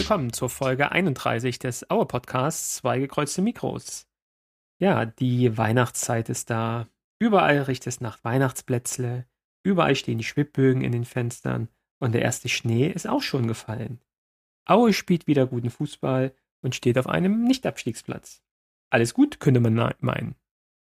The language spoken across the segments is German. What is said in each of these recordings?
willkommen zur Folge 31 des Aue Podcasts Zwei gekreuzte Mikros. Ja, die Weihnachtszeit ist da. Überall riecht es nach Weihnachtsplätzle. Überall stehen die Schwibbögen in den Fenstern und der erste Schnee ist auch schon gefallen. Aue spielt wieder guten Fußball und steht auf einem Nicht-Abstiegsplatz. Alles gut, könnte man meinen.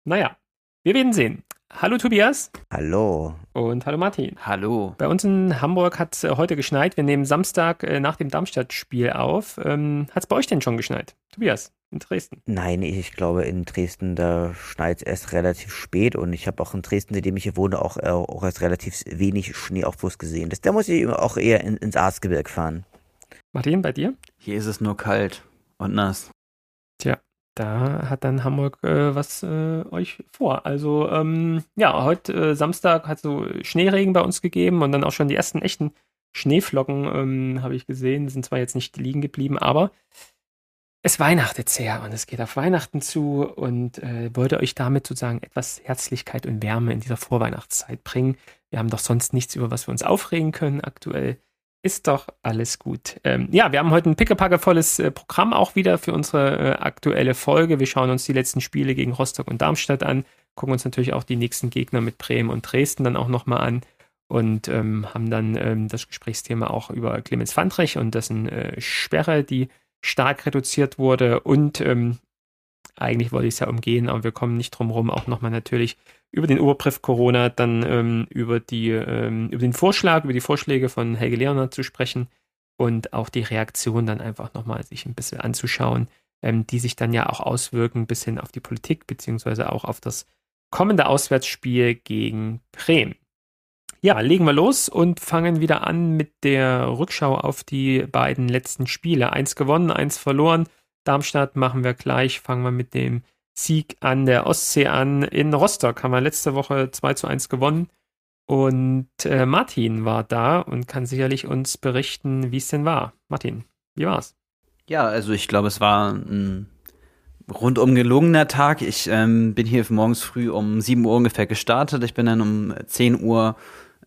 Naja, wir werden sehen. Hallo Tobias. Hallo. Und hallo Martin. Hallo. Bei uns in Hamburg hat es äh, heute geschneit. Wir nehmen Samstag äh, nach dem Darmstadt-Spiel auf. Ähm, hat es bei euch denn schon geschneit? Tobias, in Dresden? Nein, ich glaube in Dresden, da schneit es erst relativ spät und ich habe auch in Dresden, seitdem ich hier wohne, auch, äh, auch erst relativ wenig Schnee auf Bus gesehen. Das, da muss ich auch eher in, ins Arzgebirg fahren. Martin, bei dir? Hier ist es nur kalt und nass. Tja, da hat dann Hamburg äh, was äh, euch vor. Also ähm, ja, heute äh, Samstag hat so Schneeregen bei uns gegeben und dann auch schon die ersten echten Schneeflocken ähm, habe ich gesehen. Sind zwar jetzt nicht liegen geblieben, aber es weihnachtet sehr und es geht auf Weihnachten zu und äh, wollte euch damit sozusagen etwas Herzlichkeit und Wärme in dieser Vorweihnachtszeit bringen. Wir haben doch sonst nichts, über was wir uns aufregen können aktuell. Ist doch alles gut. Ähm, ja, wir haben heute ein pickepackevolles äh, Programm auch wieder für unsere äh, aktuelle Folge. Wir schauen uns die letzten Spiele gegen Rostock und Darmstadt an, gucken uns natürlich auch die nächsten Gegner mit Bremen und Dresden dann auch nochmal an und ähm, haben dann ähm, das Gesprächsthema auch über Clemens Fandrich und dessen äh, Sperre, die stark reduziert wurde und ähm, eigentlich wollte ich es ja umgehen, aber wir kommen nicht drum rum, auch nochmal natürlich über den Oberbrief Corona, dann ähm, über, die, ähm, über den Vorschlag, über die Vorschläge von Helge Leonard zu sprechen und auch die Reaktion dann einfach nochmal sich ein bisschen anzuschauen, ähm, die sich dann ja auch auswirken bis hin auf die Politik, beziehungsweise auch auf das kommende Auswärtsspiel gegen Bremen. Ja, legen wir los und fangen wieder an mit der Rückschau auf die beiden letzten Spiele. Eins gewonnen, eins verloren. Darmstadt machen wir gleich, fangen wir mit dem Sieg an der Ostsee an. In Rostock haben wir letzte Woche 2 zu 1 gewonnen. Und äh, Martin war da und kann sicherlich uns berichten, wie es denn war. Martin, wie war's? Ja, also ich glaube, es war ein rundum gelungener Tag. Ich ähm, bin hier morgens früh um 7 Uhr ungefähr gestartet. Ich bin dann um 10 Uhr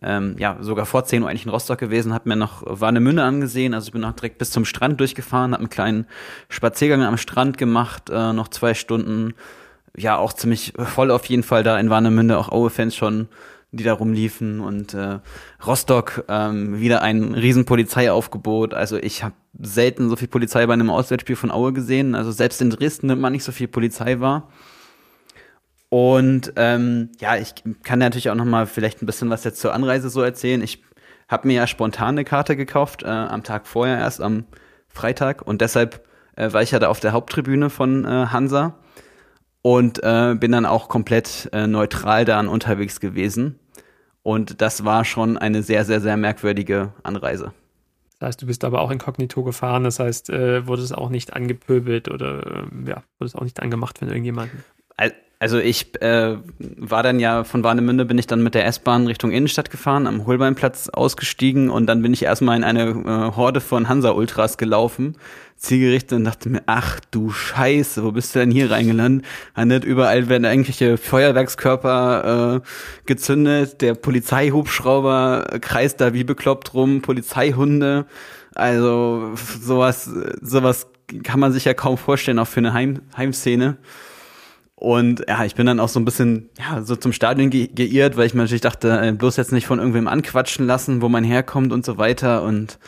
ähm, ja, sogar vor 10 Uhr eigentlich in Rostock gewesen, habe mir noch Warnemünde angesehen, also ich bin noch direkt bis zum Strand durchgefahren, habe einen kleinen Spaziergang am Strand gemacht, äh, noch zwei Stunden, ja, auch ziemlich voll auf jeden Fall da in Warnemünde, auch Aue-Fans schon, die da rumliefen und äh, Rostock ähm, wieder ein riesen Polizeiaufgebot, also ich habe selten so viel Polizei bei einem Auswärtsspiel von Aue gesehen, also selbst in Dresden nimmt man nicht so viel Polizei war. Und ähm, ja, ich kann natürlich auch noch mal vielleicht ein bisschen was jetzt zur Anreise so erzählen. Ich habe mir ja spontan eine Karte gekauft, äh, am Tag vorher erst, am Freitag. Und deshalb äh, war ich ja da auf der Haupttribüne von äh, Hansa und äh, bin dann auch komplett äh, neutral da unterwegs gewesen. Und das war schon eine sehr, sehr, sehr merkwürdige Anreise. Das heißt, du bist aber auch inkognito gefahren, das heißt, äh, wurde es auch nicht angepöbelt oder äh, ja, wurde es auch nicht angemacht von irgendjemandem? Also ich äh, war dann ja von Warnemünde bin ich dann mit der S-Bahn Richtung Innenstadt gefahren, am Holbeinplatz ausgestiegen und dann bin ich erstmal in eine äh, Horde von Hansa Ultras gelaufen, zielgerichtet und dachte mir, ach du Scheiße, wo bist du denn hier reingelandet? Nicht überall werden irgendwelche Feuerwerkskörper äh, gezündet, der Polizeihubschrauber kreist da wie bekloppt rum, Polizeihunde, also sowas, sowas kann man sich ja kaum vorstellen, auch für eine Heim Heimszene. Und ja, ich bin dann auch so ein bisschen ja, so zum Stadion ge geirrt, weil ich mir natürlich dachte, äh, bloß jetzt nicht von irgendwem anquatschen lassen, wo man herkommt und so weiter. Und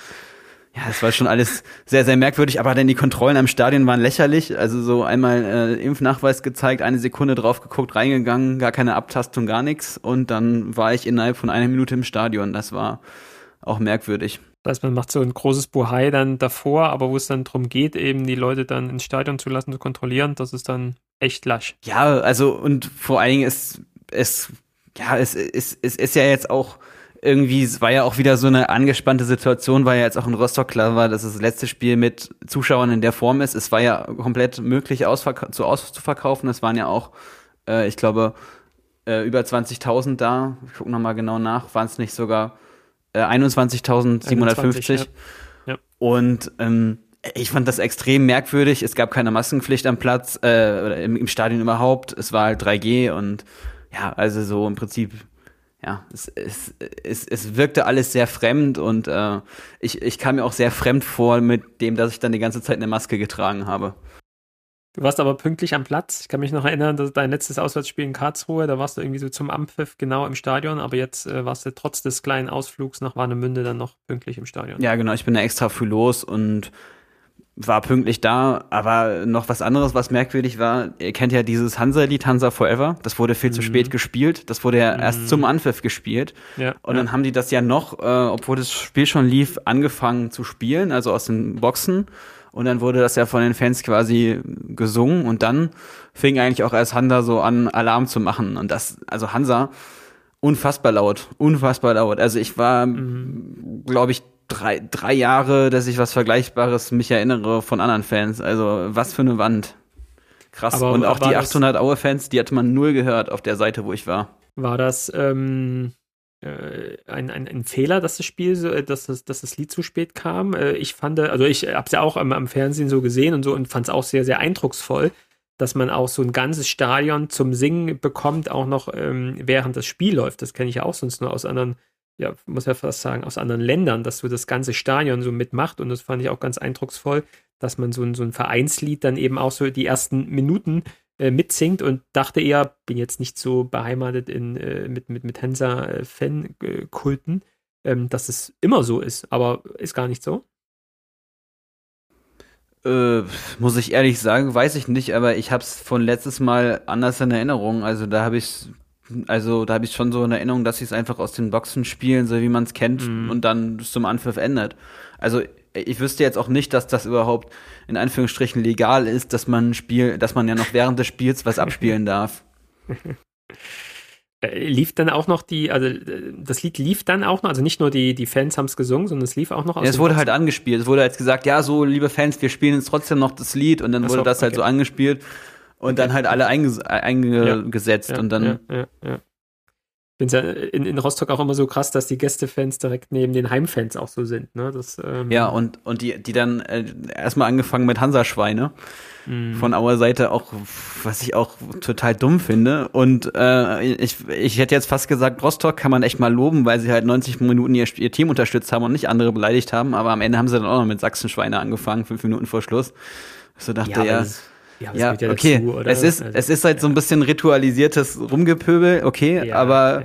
ja, es war schon alles sehr, sehr merkwürdig, aber dann die Kontrollen am Stadion waren lächerlich. Also so einmal äh, Impfnachweis gezeigt, eine Sekunde drauf geguckt, reingegangen, gar keine Abtastung, gar nichts. Und dann war ich innerhalb von einer Minute im Stadion. Das war auch merkwürdig. Das heißt, man macht so ein großes Buhai dann davor, aber wo es dann darum geht, eben die Leute dann ins Stadion zu lassen, zu kontrollieren, das ist dann echt lasch. Ja, also und vor allen Dingen ist es, ja, es, es, es ist ja jetzt auch irgendwie, es war ja auch wieder so eine angespannte Situation, weil ja jetzt auch in Rostock klar war, dass das letzte Spiel mit Zuschauern in der Form ist. Es war ja komplett möglich, zu auszuverkaufen. Es waren ja auch, äh, ich glaube, äh, über 20.000 da. Ich gucke nochmal genau nach. Waren es nicht sogar äh, 21.750? Ja. Ja. Und ähm, ich fand das extrem merkwürdig. Es gab keine Maskenpflicht am Platz äh, oder im, im Stadion überhaupt. Es war halt 3G und ja, also so im Prinzip ja, es, es, es, es wirkte alles sehr fremd und äh, ich, ich kam mir auch sehr fremd vor mit dem, dass ich dann die ganze Zeit eine Maske getragen habe. Du warst aber pünktlich am Platz. Ich kann mich noch erinnern, dass dein letztes Auswärtsspiel in Karlsruhe, da warst du irgendwie so zum Ampfiff genau im Stadion, aber jetzt äh, warst du trotz des kleinen Ausflugs nach Warnemünde dann noch pünktlich im Stadion. Ja, genau. Ich bin da extra früh los und war pünktlich da, aber noch was anderes, was merkwürdig war, ihr kennt ja dieses Hansa-Lied Hansa Forever, das wurde viel mhm. zu spät gespielt, das wurde ja mhm. erst zum Anpfiff gespielt ja, und dann ja. haben die das ja noch, äh, obwohl das Spiel schon lief, angefangen zu spielen, also aus den Boxen und dann wurde das ja von den Fans quasi gesungen und dann fing eigentlich auch erst Hansa so an, Alarm zu machen und das, also Hansa, unfassbar laut, unfassbar laut, also ich war, mhm. glaube ich, drei, drei Jahre, dass ich was Vergleichbares mich erinnere von anderen Fans. Also was für eine Wand. Krass. Aber und auch die 800 Aue-Fans, die hatte man null gehört auf der Seite, wo ich war. War das ähm, äh, ein, ein, ein, Fehler, dass das Spiel, so, äh, dass, das, dass das Lied zu spät kam? Äh, ich fand, also ich habe es ja auch am, am, Fernsehen so gesehen und so und fand es auch sehr, sehr eindrucksvoll, dass man auch so ein ganzes Stadion zum Singen bekommt, auch noch ähm, während das Spiel läuft. Das kenne ich ja auch sonst nur aus anderen ja, muss ja fast sagen, aus anderen Ländern, dass so das ganze Stadion so mitmacht. Und das fand ich auch ganz eindrucksvoll, dass man so ein, so ein Vereinslied dann eben auch so die ersten Minuten äh, mitsingt und dachte eher, bin jetzt nicht so beheimatet in, äh, mit, mit, mit Hansa-Fan-Kulten, ähm, dass es immer so ist, aber ist gar nicht so. Äh, muss ich ehrlich sagen, weiß ich nicht, aber ich habe es von letztes Mal anders in Erinnerung. Also da habe ich also da habe ich schon so eine Erinnerung, dass sie es einfach aus den Boxen spielen, so wie man es kennt mhm. und dann zum Anpfiff ändert. Also ich wüsste jetzt auch nicht, dass das überhaupt in Anführungsstrichen legal ist, dass man Spiel, dass man ja noch während des Spiels was abspielen darf. Äh, lief dann auch noch die, also das Lied lief dann auch noch, also nicht nur die, die Fans haben es gesungen, sondern es lief auch noch aus. Ja, es wurde Boxen. halt angespielt. Es wurde jetzt gesagt, ja, so, liebe Fans, wir spielen jetzt trotzdem noch das Lied und dann Achso, wurde das halt okay. so angespielt und dann halt alle einges eingesetzt ja, und dann. Ja, ja. Ich finde es ja in, in Rostock auch immer so krass, dass die Gästefans direkt neben den Heimfans auch so sind. Ne? Das, ähm ja, und, und die, die dann äh, erstmal angefangen mit Hansaschweine mhm. von Auer Seite auch, was ich auch total dumm finde. Und äh, ich, ich hätte jetzt fast gesagt, Rostock kann man echt mal loben, weil sie halt 90 Minuten ihr, ihr Team unterstützt haben und nicht andere beleidigt haben. Aber am Ende haben sie dann auch noch mit Sachsenschweine angefangen, fünf Minuten vor Schluss. So dachte ja, ja ja, ja, ja okay. Dazu, es ist, also, es ist halt so ein bisschen ritualisiertes Rumgepöbel, okay, aber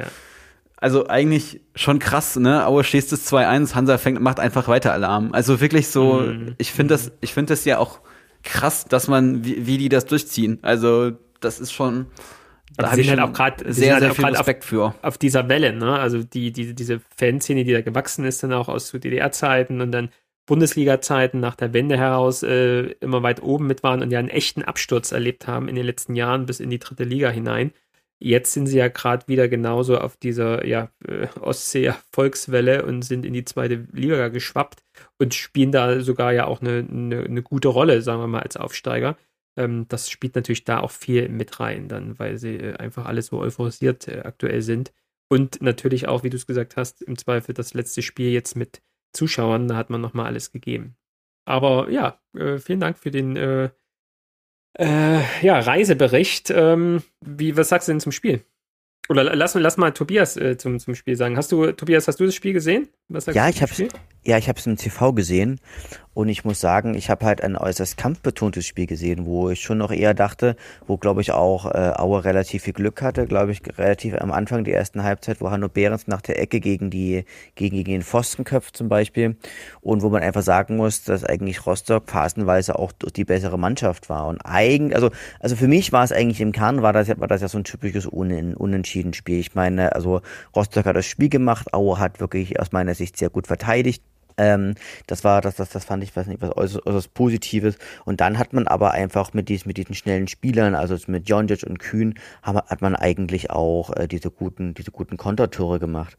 also eigentlich schon krass, ne? Aue stehst es 2-1, Hansa fängt, macht einfach weiter Alarm. Also wirklich so, mhm. ich finde das, ich finde das ja auch krass, dass man, wie, wie die das durchziehen. Also, das ist schon, da habe ich halt auch gerade sehr, halt sehr viel Respekt auf, für. Auf dieser Welle, ne? Also die, die, diese Fanszene, die da gewachsen ist, dann auch aus DDR-Zeiten und dann Bundesliga-Zeiten nach der Wende heraus äh, immer weit oben mit waren und ja einen echten Absturz erlebt haben in den letzten Jahren bis in die dritte Liga hinein. Jetzt sind sie ja gerade wieder genauso auf dieser ja, äh, Ostsee-Volkswelle und sind in die zweite Liga geschwappt und spielen da sogar ja auch eine, eine, eine gute Rolle, sagen wir mal, als Aufsteiger. Ähm, das spielt natürlich da auch viel mit rein, dann, weil sie äh, einfach alle so euphorisiert äh, aktuell sind. Und natürlich auch, wie du es gesagt hast, im Zweifel das letzte Spiel jetzt mit Zuschauern, da hat man nochmal alles gegeben. Aber ja, äh, vielen Dank für den äh, äh, ja, Reisebericht. Ähm, wie, was sagst du denn zum Spiel? Oder lass, lass mal Tobias äh, zum, zum Spiel sagen. Hast du, Tobias, hast du das Spiel gesehen? ja, ich hab's, ja, ich habe es im TV gesehen und ich muss sagen, ich habe halt ein äußerst kampfbetontes Spiel gesehen, wo ich schon noch eher dachte, wo glaube ich auch äh, Aue relativ viel Glück hatte, glaube ich relativ am Anfang der ersten Halbzeit, wo Hanno Behrens nach der Ecke gegen die gegen, gegen den Pfosten köpft zum Beispiel und wo man einfach sagen muss, dass eigentlich Rostock phasenweise auch die bessere Mannschaft war und eigentlich, also also für mich war es eigentlich im Kern war das war das ja so ein typisches Un unentschieden Spiel. Ich meine, also Rostock hat das Spiel gemacht, Aue hat wirklich aus meiner Sicht sehr gut verteidigt. Ähm, das war, das, das, das fand ich, weiß nicht, was äußerst, äußerst Positives. Und dann hat man aber einfach mit diesen, mit diesen schnellen Spielern, also mit Jonjic und Kühn, hat, man eigentlich auch äh, diese guten, diese guten Kontertore gemacht.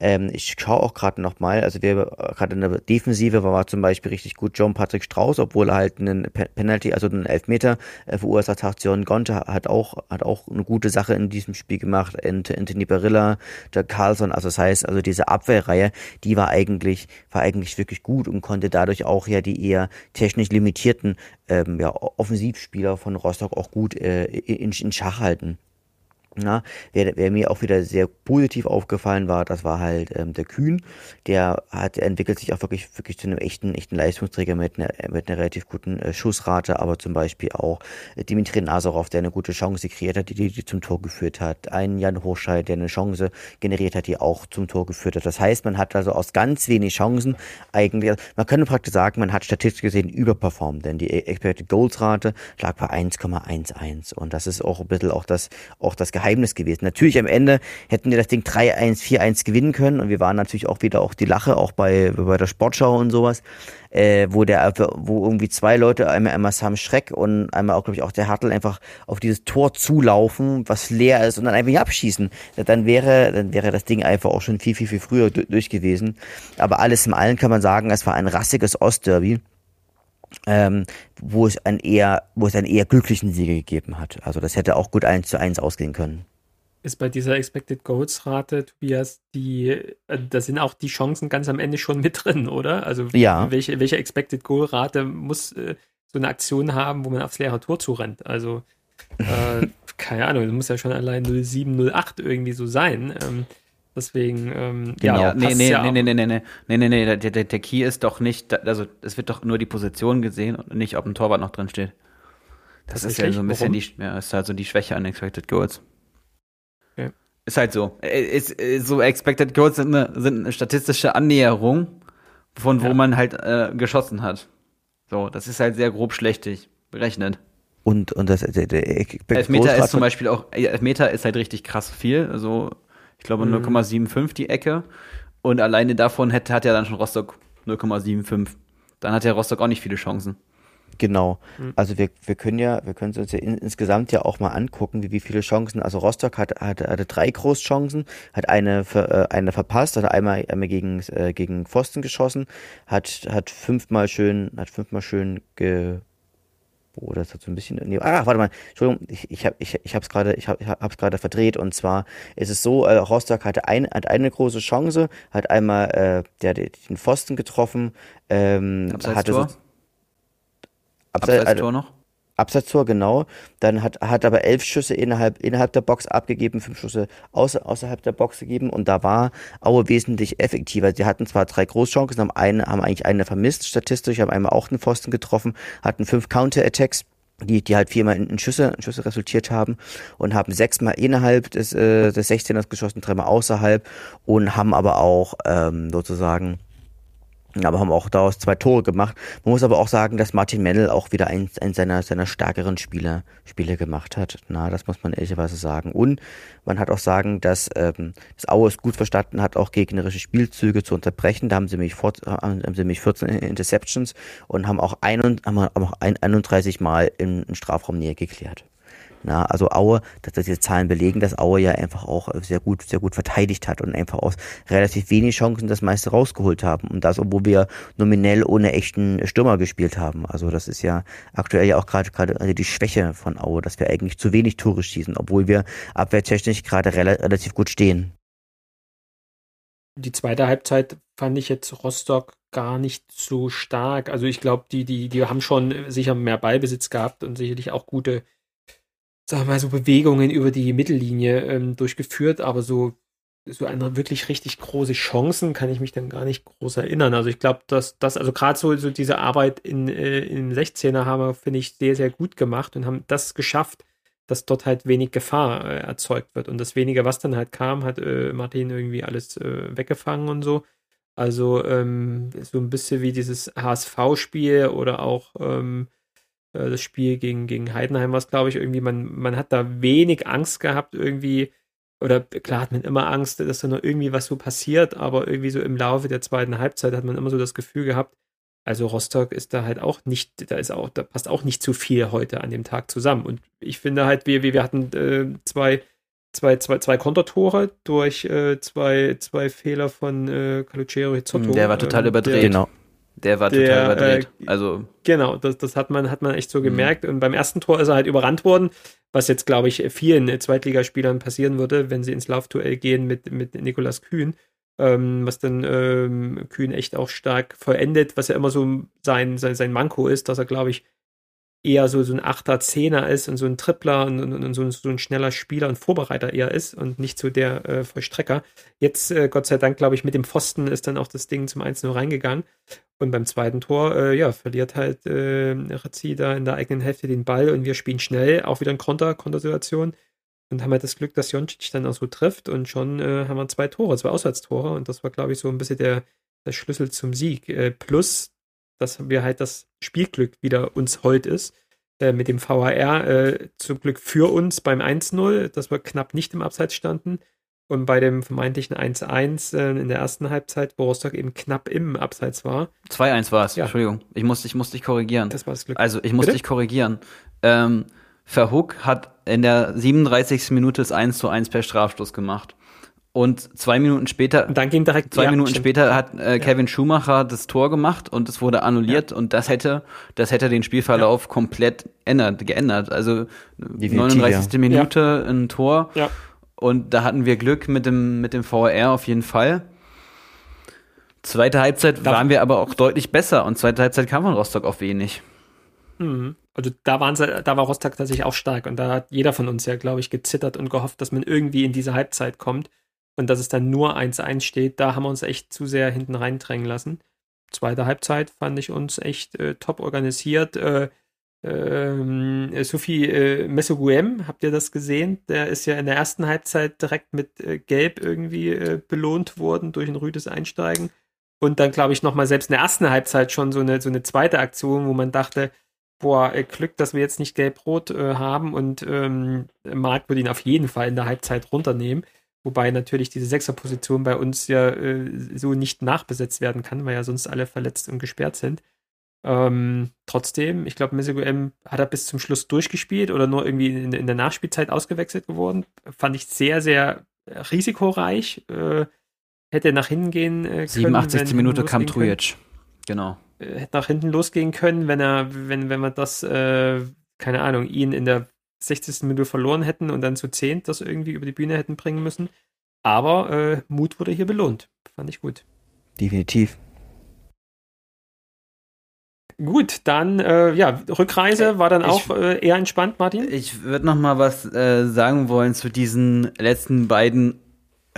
Ähm, ich schaue auch gerade nochmal, also wir gerade in der Defensive war, zum Beispiel richtig gut John Patrick Strauß, obwohl er halt einen Penalty, also einen Elfmeter äh, verursacht hat. John Gonte hat auch, hat auch eine gute Sache in diesem Spiel gemacht. Anthony Barilla, der Carlson, also das heißt, also diese Abwehrreihe, die war eigentlich, war eigentlich eigentlich wirklich gut und konnte dadurch auch ja die eher technisch limitierten ähm, ja, Offensivspieler von Rostock auch gut äh, in, in Schach halten. Na, wer, wer mir auch wieder sehr positiv aufgefallen war, das war halt ähm, der Kühn. Der hat entwickelt sich auch wirklich wirklich zu einem echten echten Leistungsträger mit einer mit einer relativ guten äh, Schussrate, aber zum Beispiel auch äh, Dimitri Nazarov, der eine gute Chance kreiert hat, die, die, die zum Tor geführt hat. Ein Jan Hochscheid, der eine Chance generiert hat, die auch zum Tor geführt hat. Das heißt, man hat also aus ganz wenig Chancen eigentlich, man könnte praktisch sagen, man hat statistisch gesehen überperformt, denn die Expected Goals Rate lag bei 1,11 und das ist auch ein bisschen auch das auch das Geheimnis gewesen. Natürlich am Ende hätten wir das Ding 3-1, 4-1 gewinnen können und wir waren natürlich auch wieder auch die Lache, auch bei, bei der Sportschau und sowas, äh, wo der, wo irgendwie zwei Leute, einmal, einmal Sam Schreck und einmal auch, glaube ich, auch der Hartl einfach auf dieses Tor zulaufen, was leer ist und dann einfach nicht abschießen. Dann wäre, dann wäre das Ding einfach auch schon viel, viel, viel früher durch gewesen. Aber alles im Allen kann man sagen, es war ein rassiges Ostderby ähm, wo es einen eher, wo es einen eher glücklichen Sieger gegeben hat. Also das hätte auch gut eins zu eins ausgehen können. Ist bei dieser Expected Goals Rate, Tobias, die, äh, da sind auch die Chancen ganz am Ende schon mit drin, oder? Also ja. welche, welche Expected Goal Rate muss äh, so eine Aktion haben, wo man aufs leere Tor zurennt? Also äh, keine Ahnung, das muss ja schon allein 07, 08 irgendwie so sein. Ähm, Deswegen, ähm, genau. ja, nee, nee, ja nee, nee, nee, nee, nee, nee, nee, nee, der, der, der Key ist doch nicht, also es wird doch nur die Position gesehen und nicht, ob ein Torwart noch drin steht. Das, das ist ja so ein bisschen Warum? die, ja, ist halt so die Schwäche an Expected Goals. Okay. Ist halt so. Äh, ist, ist, äh, so Expected Goals sind eine, sind eine statistische Annäherung, von wo ja. man halt äh, geschossen hat. So, das ist halt sehr grob schlechtig berechnet. Und, und das, der, der Elfmeter ist zum Beispiel auch, Elfmeter ist halt richtig krass viel. Also ich glaube mhm. 0,75 die Ecke. Und alleine davon hat, hat ja dann schon Rostock 0,75. Dann hat ja Rostock auch nicht viele Chancen. Genau. Mhm. Also wir, wir können ja, wir können uns ja in, insgesamt ja auch mal angucken, wie, wie viele Chancen. Also Rostock hat, hat, hatte drei Großchancen, hat eine, äh, eine verpasst, hat einmal, einmal gegen, äh, gegen Pfosten geschossen, hat, hat fünfmal schön, hat fünfmal schön ge, oder ist das so ein bisschen. Nee, ah, warte mal, Entschuldigung, ich, ich habe ich, ich hab's gerade, ich hab's gerade verdreht. Und zwar ist es so, äh, Rostock hatte, ein, hat eine große Chance, hat einmal äh, der, den Pfosten getroffen, ähm, hatte so, Abseits, Abseits-Tor noch? Absatztor, genau. Dann hat, hat aber elf Schüsse innerhalb, innerhalb der Box abgegeben, fünf Schüsse außer, außerhalb der Box gegeben und da war Aue wesentlich effektiver. Sie hatten zwar drei Großchancen, haben, eine, haben eigentlich eine vermisst statistisch, haben einmal auch den Pfosten getroffen, hatten fünf Counter-Attacks die, die halt viermal in, in Schüsse, in Schüsse resultiert haben und haben sechsmal innerhalb des, äh, des 16ers geschossen, dreimal außerhalb und haben aber auch ähm, sozusagen aber haben auch daraus zwei Tore gemacht. Man muss aber auch sagen, dass Martin Mendel auch wieder eins, eins seiner, seiner stärkeren Spiele, Spiele gemacht hat. Na, das muss man ehrlicherweise sagen. Und man hat auch sagen, dass ähm, das Aue es gut verstanden hat, auch gegnerische Spielzüge zu unterbrechen. Da haben sie nämlich, fort, haben sie nämlich 14 Interceptions und haben auch, ein, haben auch 31 Mal in, in Strafraumnähe geklärt. Na, also Aue, dass das diese Zahlen belegen, dass Aue ja einfach auch sehr gut, sehr gut verteidigt hat und einfach aus relativ wenig Chancen das meiste rausgeholt haben. Und das, obwohl wir nominell ohne echten Stürmer gespielt haben. Also das ist ja aktuell ja auch gerade gerade die Schwäche von Aue, dass wir eigentlich zu wenig Tore schießen, obwohl wir abwehrtechnisch gerade relativ gut stehen. Die zweite Halbzeit fand ich jetzt Rostock gar nicht so stark. Also ich glaube, die, die, die haben schon sicher mehr Ballbesitz gehabt und sicherlich auch gute sagen wir mal, so Bewegungen über die Mittellinie ähm, durchgeführt, aber so, so eine wirklich richtig große Chancen kann ich mich dann gar nicht groß erinnern. Also ich glaube, dass das, also gerade so, so diese Arbeit in, äh, im 16er haben wir, finde ich, sehr, sehr gut gemacht und haben das geschafft, dass dort halt wenig Gefahr äh, erzeugt wird. Und das wenige, was dann halt kam, hat äh, Martin irgendwie alles äh, weggefangen und so. Also ähm, so ein bisschen wie dieses HSV-Spiel oder auch ähm, äh, das Spiel gegen, gegen Heidenheim war es, glaube ich, irgendwie, man, man hat da wenig Angst gehabt, irgendwie, oder klar hat man immer Angst, dass da noch irgendwie was so passiert, aber irgendwie so im Laufe der zweiten Halbzeit hat man immer so das Gefühl gehabt, also Rostock ist da halt auch nicht, da ist auch, da passt auch nicht zu viel heute an dem Tag zusammen. Und ich finde halt, wir, wir hatten äh, zwei, zwei, zwei, zwei Kontertore durch äh, zwei, zwei Fehler von äh, Calucero Hizzotto. Der war total ähm, überdreht. Der, genau. Der war total überdreht. Äh, also genau, das, das hat man hat man echt so mhm. gemerkt. Und beim ersten Tor ist er halt überrannt worden, was jetzt glaube ich vielen Zweitligaspielern passieren würde, wenn sie ins Laufduell gehen mit mit Nikolas Kühn, ähm, was dann ähm, Kühn echt auch stark vollendet, was ja immer so sein sein sein Manko ist, dass er glaube ich eher so, so ein Achter, Zehner ist und so ein Tripler und, und, und so, so, ein schneller Spieler und Vorbereiter eher ist und nicht so der äh, Vollstrecker. Jetzt, äh, Gott sei Dank, glaube ich, mit dem Pfosten ist dann auch das Ding zum 1-0 reingegangen. Und beim zweiten Tor, äh, ja, verliert halt äh, Razzi da in der eigenen Hälfte den Ball und wir spielen schnell, auch wieder ein Konter, Kontersituation. Und haben halt das Glück, dass Joncic dann auch so trifft und schon äh, haben wir zwei Tore, zwei Auswärtstore und das war, glaube ich, so ein bisschen der, der Schlüssel zum Sieg. Äh, plus, dass wir halt das Spielglück wieder uns heute ist. Äh, mit dem VAR äh, zum Glück für uns beim 1-0, dass wir knapp nicht im Abseits standen. Und bei dem vermeintlichen 1-1 äh, in der ersten Halbzeit, wo Rostock eben knapp im Abseits war. 2-1 war es, ja. Entschuldigung. Ich musste, ich musste dich korrigieren. Das war das Glück. Also ich musste dich korrigieren. Ähm, Verhook hat in der 37. Minute das 1 zu 1 per Strafstoß gemacht. Und zwei Minuten später, und dann ging direkt, zwei ja, Minuten stimmt. später hat äh, Kevin ja. Schumacher das Tor gemacht und es wurde annulliert ja. und das hätte, das hätte den Spielverlauf komplett ändert, geändert. Also Definitiv, 39. Minute ein Tor. Ja. Und da hatten wir Glück mit dem, mit dem VR auf jeden Fall. Zweite Halbzeit da waren wir aber auch deutlich besser und zweite Halbzeit kam von Rostock auf wenig. Mhm. Also da waren sie, da war Rostock tatsächlich auch stark und da hat jeder von uns ja, glaube ich, gezittert und gehofft, dass man irgendwie in diese Halbzeit kommt und dass es dann nur 1-1 steht, da haben wir uns echt zu sehr hinten reindrängen lassen. Zweite Halbzeit fand ich uns echt äh, top organisiert. Äh, äh, Sophie äh, Messoguem, habt ihr das gesehen? Der ist ja in der ersten Halbzeit direkt mit äh, Gelb irgendwie äh, belohnt worden durch ein rüdes Einsteigen. Und dann, glaube ich, nochmal selbst in der ersten Halbzeit schon so eine, so eine zweite Aktion, wo man dachte, boah, äh, Glück, dass wir jetzt nicht gelb-rot äh, haben und ähm, Marc würde ihn auf jeden Fall in der Halbzeit runternehmen. Wobei natürlich diese Sechserposition bei uns ja äh, so nicht nachbesetzt werden kann, weil ja sonst alle verletzt und gesperrt sind. Ähm, trotzdem, ich glaube, Mesego M hat er bis zum Schluss durchgespielt oder nur irgendwie in, in, der Nachspielzeit ausgewechselt geworden. Fand ich sehr, sehr risikoreich. Äh, hätte nach hinten gehen äh, können. 87. Minute kam Trujic. Genau. Äh, hätte nach hinten losgehen können, wenn er, wenn, wenn man das, äh, keine Ahnung, ihn in der 60. Minute verloren hätten und dann zu 10 das irgendwie über die Bühne hätten bringen müssen. Aber äh, Mut wurde hier belohnt. Fand ich gut. Definitiv. Gut, dann äh, ja, Rückreise war dann ich, auch äh, eher entspannt, Martin. Ich würde noch mal was äh, sagen wollen zu diesen letzten beiden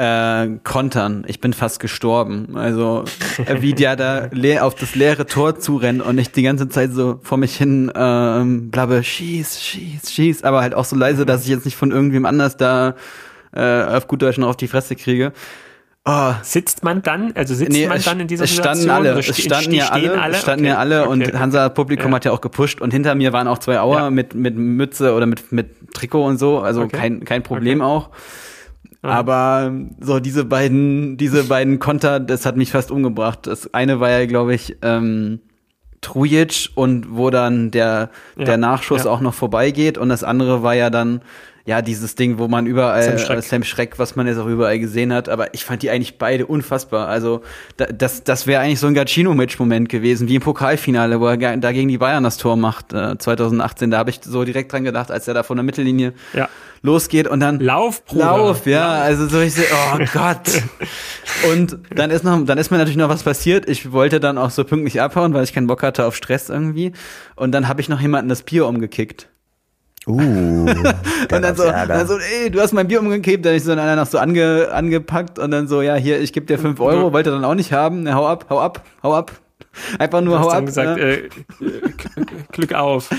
äh, kontern. Ich bin fast gestorben. Also äh, wie der da auf das leere Tor zurennt und ich die ganze Zeit so vor mich hin ähm, blabbe, schieß, schieß, schieß, aber halt auch so leise, dass ich jetzt nicht von irgendwem anders da äh, auf gut Deutsch noch auf die Fresse kriege. Oh. Sitzt man dann, also sitzt nee, man dann in dieser es standen Situation? Alle, es standen ja alle, alle, es standen okay. ja alle okay. und Hansa Publikum ja. hat ja auch gepusht und hinter mir waren auch zwei Auer ja. mit mit Mütze oder mit mit Trikot und so, also okay. kein kein Problem auch. Aber so diese beiden, diese beiden Konter, das hat mich fast umgebracht. Das eine war ja, glaube ich, ähm, Trujic und wo dann der, ja, der Nachschuss ja. auch noch vorbeigeht und das andere war ja dann ja, dieses Ding, wo man überall Sam Schreck. Äh, Sam Schreck, was man jetzt auch überall gesehen hat, aber ich fand die eigentlich beide unfassbar. Also da, das, das wäre eigentlich so ein Gacino-Match-Moment gewesen, wie im Pokalfinale, wo er da gegen die Bayern das Tor macht, äh, 2018. Da habe ich so direkt dran gedacht, als er da von der Mittellinie ja. losgeht und dann Lauf, Bruder. Lauf, ja, Lauf. also so ich so, oh Gott. und dann ist noch, dann ist mir natürlich noch was passiert. Ich wollte dann auch so pünktlich abhauen, weil ich keinen Bock hatte auf Stress irgendwie. Und dann habe ich noch jemanden das Bier umgekickt. Uh, und dann so, dann so, ey, du hast mein Bier umgekippt, dann ist so einer noch so ange, angepackt und dann so, ja, hier, ich gebe dir fünf Euro, wollte er dann auch nicht haben, hau ab, hau ab, hau ab. Einfach nur du hau ab. gesagt, ne? äh, Glück auf.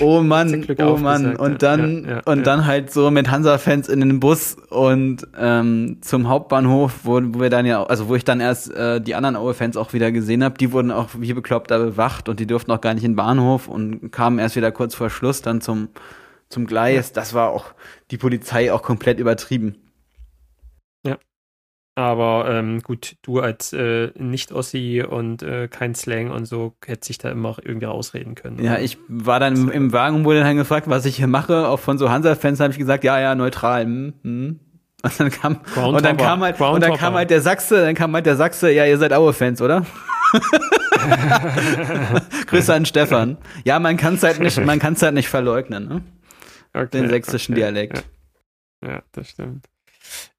Oh Mann, oh Mann. Und dann, ja, ja, und ja. dann halt so mit Hansa-Fans in den Bus und ähm, zum Hauptbahnhof, wo, wo wir dann ja, also wo ich dann erst äh, die anderen Aue-Fans auch wieder gesehen habe, die wurden auch wie bekloppt da bewacht und die durften auch gar nicht in den Bahnhof und kamen erst wieder kurz vor Schluss dann zum, zum Gleis. Das war auch die Polizei auch komplett übertrieben. Aber ähm, gut, du als äh, Nicht-Ossi und äh, kein Slang und so hätte sich da immer auch irgendwie ausreden können. Ja, ich war dann im, im Wagen und wurde dann gefragt, was ich hier mache. Auch von so Hansa-Fans habe ich gesagt, ja, ja, neutral. Hm, hm. Und dann kam und dann kam halt und dann kam halt der Sachse, dann kam halt der Sachse, ja, ihr seid Aue-Fans, oder? Grüße an Stefan. Ja, man kann es halt nicht, man kann es halt nicht verleugnen, ne? Okay, Den sächsischen okay, Dialekt. Ja. ja, das stimmt.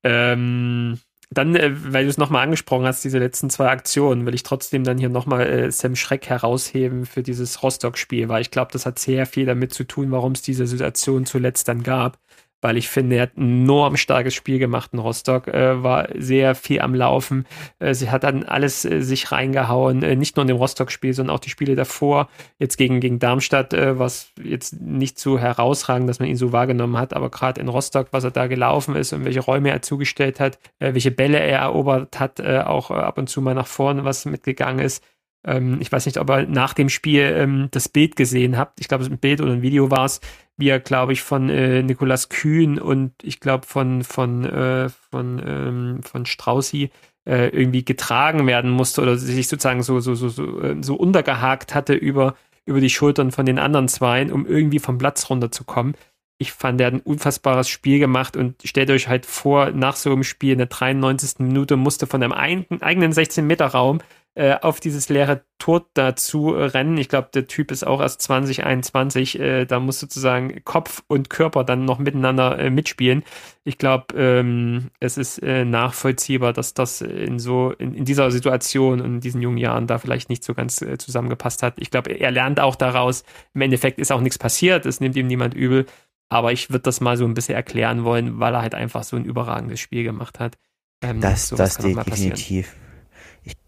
Ähm, dann, äh, weil du es nochmal angesprochen hast, diese letzten zwei Aktionen, will ich trotzdem dann hier nochmal äh, Sam Schreck herausheben für dieses Rostock-Spiel, weil ich glaube, das hat sehr viel damit zu tun, warum es diese Situation zuletzt dann gab weil ich finde, er hat ein enorm starkes Spiel gemacht in Rostock, äh, war sehr viel am Laufen. Äh, sie hat dann alles äh, sich reingehauen, äh, nicht nur in dem Rostock-Spiel, sondern auch die Spiele davor. Jetzt gegen, gegen Darmstadt, äh, was jetzt nicht so herausragend, dass man ihn so wahrgenommen hat, aber gerade in Rostock, was er da gelaufen ist und welche Räume er zugestellt hat, äh, welche Bälle er erobert hat, auch ab und zu mal nach vorne was mitgegangen ist ähm, ich weiß nicht, ob ihr nach dem Spiel ähm, das Bild gesehen habt. Ich glaube, ein Bild oder ein Video war es, wie er, glaube ich, von äh, Nikolas Kühn und ich glaube von, von, äh, von, ähm, von Straußi äh, irgendwie getragen werden musste oder sich sozusagen so, so, so, so, äh, so untergehakt hatte über, über die Schultern von den anderen Zweien, um irgendwie vom Platz runterzukommen. Ich fand, er hat ein unfassbares Spiel gemacht und stellt euch halt vor, nach so einem Spiel in der 93. Minute musste von einem eigenen 16-Meter-Raum äh, auf dieses leere Tor dazu äh, rennen. Ich glaube, der Typ ist auch erst 2021. Äh, da muss sozusagen Kopf und Körper dann noch miteinander äh, mitspielen. Ich glaube, ähm, es ist äh, nachvollziehbar, dass das in so in, in, dieser Situation und in diesen jungen Jahren da vielleicht nicht so ganz zusammengepasst hat. Ich glaube, er lernt auch daraus. Im Endeffekt ist auch nichts passiert. Es nimmt ihm niemand übel. Aber ich würde das mal so ein bisschen erklären wollen, weil er halt einfach so ein überragendes Spiel gemacht hat. Ähm, das das definitiv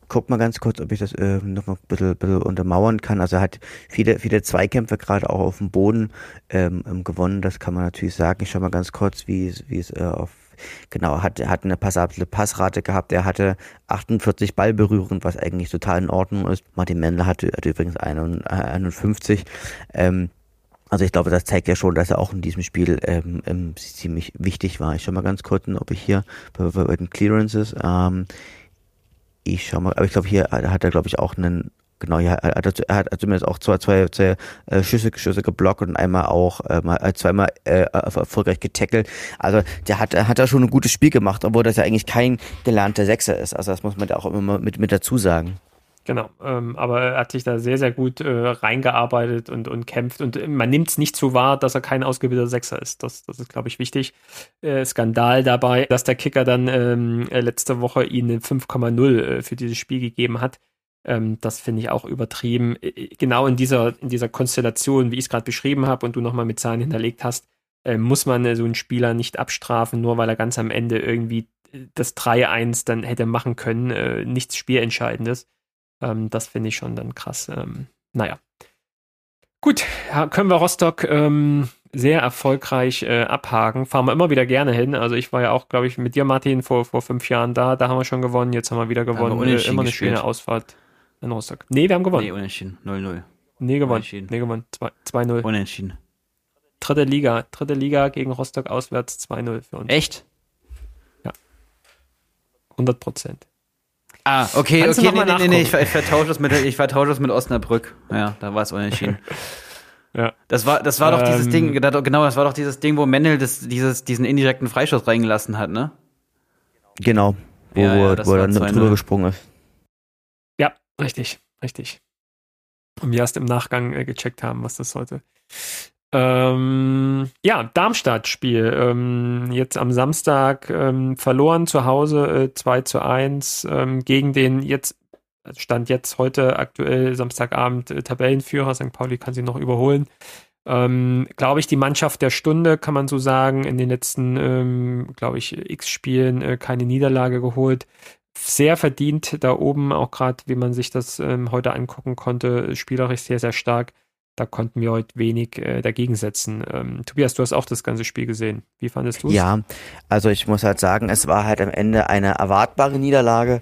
guck mal ganz kurz, ob ich das äh, noch mal ein bisschen, bisschen untermauern kann. Also er hat viele, viele Zweikämpfe gerade auch auf dem Boden ähm, ähm, gewonnen. Das kann man natürlich sagen. Ich schau mal ganz kurz, wie, wie es äh, auf Genau, hat, hat eine passable Passrate gehabt. Er hatte 48 Ballberührungen, was eigentlich total in Ordnung ist. Martin Mendel hatte, hatte übrigens 51. Ähm, also ich glaube, das zeigt ja schon, dass er auch in diesem Spiel ähm, ähm, ziemlich wichtig war. Ich schau mal ganz kurz, ob ich hier bei, bei den Clearances ähm, ich schau mal, aber ich glaube, hier hat er, glaube ich, auch einen, genau, hier hat er, er hat zumindest auch zwei, zwei, zwei äh, Schüsse, Schüsse geblockt und einmal auch äh, äh, zweimal äh, erfolgreich getackelt. Also der hat, hat da schon ein gutes Spiel gemacht, obwohl das ja eigentlich kein gelernter Sechser ist. Also das muss man da auch immer mit, mit dazu sagen. Genau, ähm, aber er hat sich da sehr, sehr gut äh, reingearbeitet und, und kämpft. Und man nimmt es nicht so wahr, dass er kein ausgebildeter Sechser ist. Das, das ist, glaube ich, wichtig. Äh, Skandal dabei, dass der Kicker dann ähm, äh, letzte Woche ihn 5,0 äh, für dieses Spiel gegeben hat. Ähm, das finde ich auch übertrieben. Äh, genau in dieser, in dieser Konstellation, wie ich es gerade beschrieben habe und du nochmal mit Zahlen hinterlegt hast, äh, muss man so einen Spieler nicht abstrafen, nur weil er ganz am Ende irgendwie das 3-1 dann hätte machen können. nichts Spielentscheidendes. Ähm, das finde ich schon dann krass. Ähm, naja. Gut, können wir Rostock ähm, sehr erfolgreich äh, abhaken. Fahren wir immer wieder gerne hin. Also ich war ja auch, glaube ich, mit dir, Martin, vor, vor fünf Jahren da. Da haben wir schon gewonnen. Jetzt haben wir wieder gewonnen. Wir äh, immer eine schöne Ausfahrt in Rostock. Nee, wir haben gewonnen. Nee, unentschieden. 0-0. Nee, gewonnen. Nee, gewonnen. 2-0. Unentschieden. Dritte Liga. Dritte Liga gegen Rostock auswärts 2-0 für uns. Echt? Ja. 100 Prozent. Ah, okay, Kannst okay, nee, nee, nee, nee, ich, ich vertausche das mit, ich vertausche das mit Osnabrück. Ja, da war es unentschieden. ja. Das war, das war ähm, doch dieses ähm. Ding, genau, das war doch dieses Ding, wo Mendel das, dieses, diesen indirekten Freischuss reingelassen hat, ne? Genau, wo, ja, ja, wo er dann drüber gesprungen ist. Ja, richtig, richtig. Und wir erst im Nachgang äh, gecheckt haben, was das sollte. Ähm, ja, Darmstadt-Spiel. Ähm, jetzt am Samstag ähm, verloren zu Hause äh, 2 zu 1 ähm, gegen den jetzt, Stand jetzt heute aktuell Samstagabend äh, Tabellenführer. St. Pauli kann sie noch überholen. Ähm, glaube ich, die Mannschaft der Stunde, kann man so sagen, in den letzten, ähm, glaube ich, X-Spielen äh, keine Niederlage geholt. Sehr verdient da oben, auch gerade, wie man sich das ähm, heute angucken konnte, spielerisch sehr, sehr stark da konnten wir heute wenig äh, dagegen setzen. Ähm, Tobias, du hast auch das ganze Spiel gesehen. Wie fandest du es? Ja, also ich muss halt sagen, es war halt am Ende eine erwartbare Niederlage.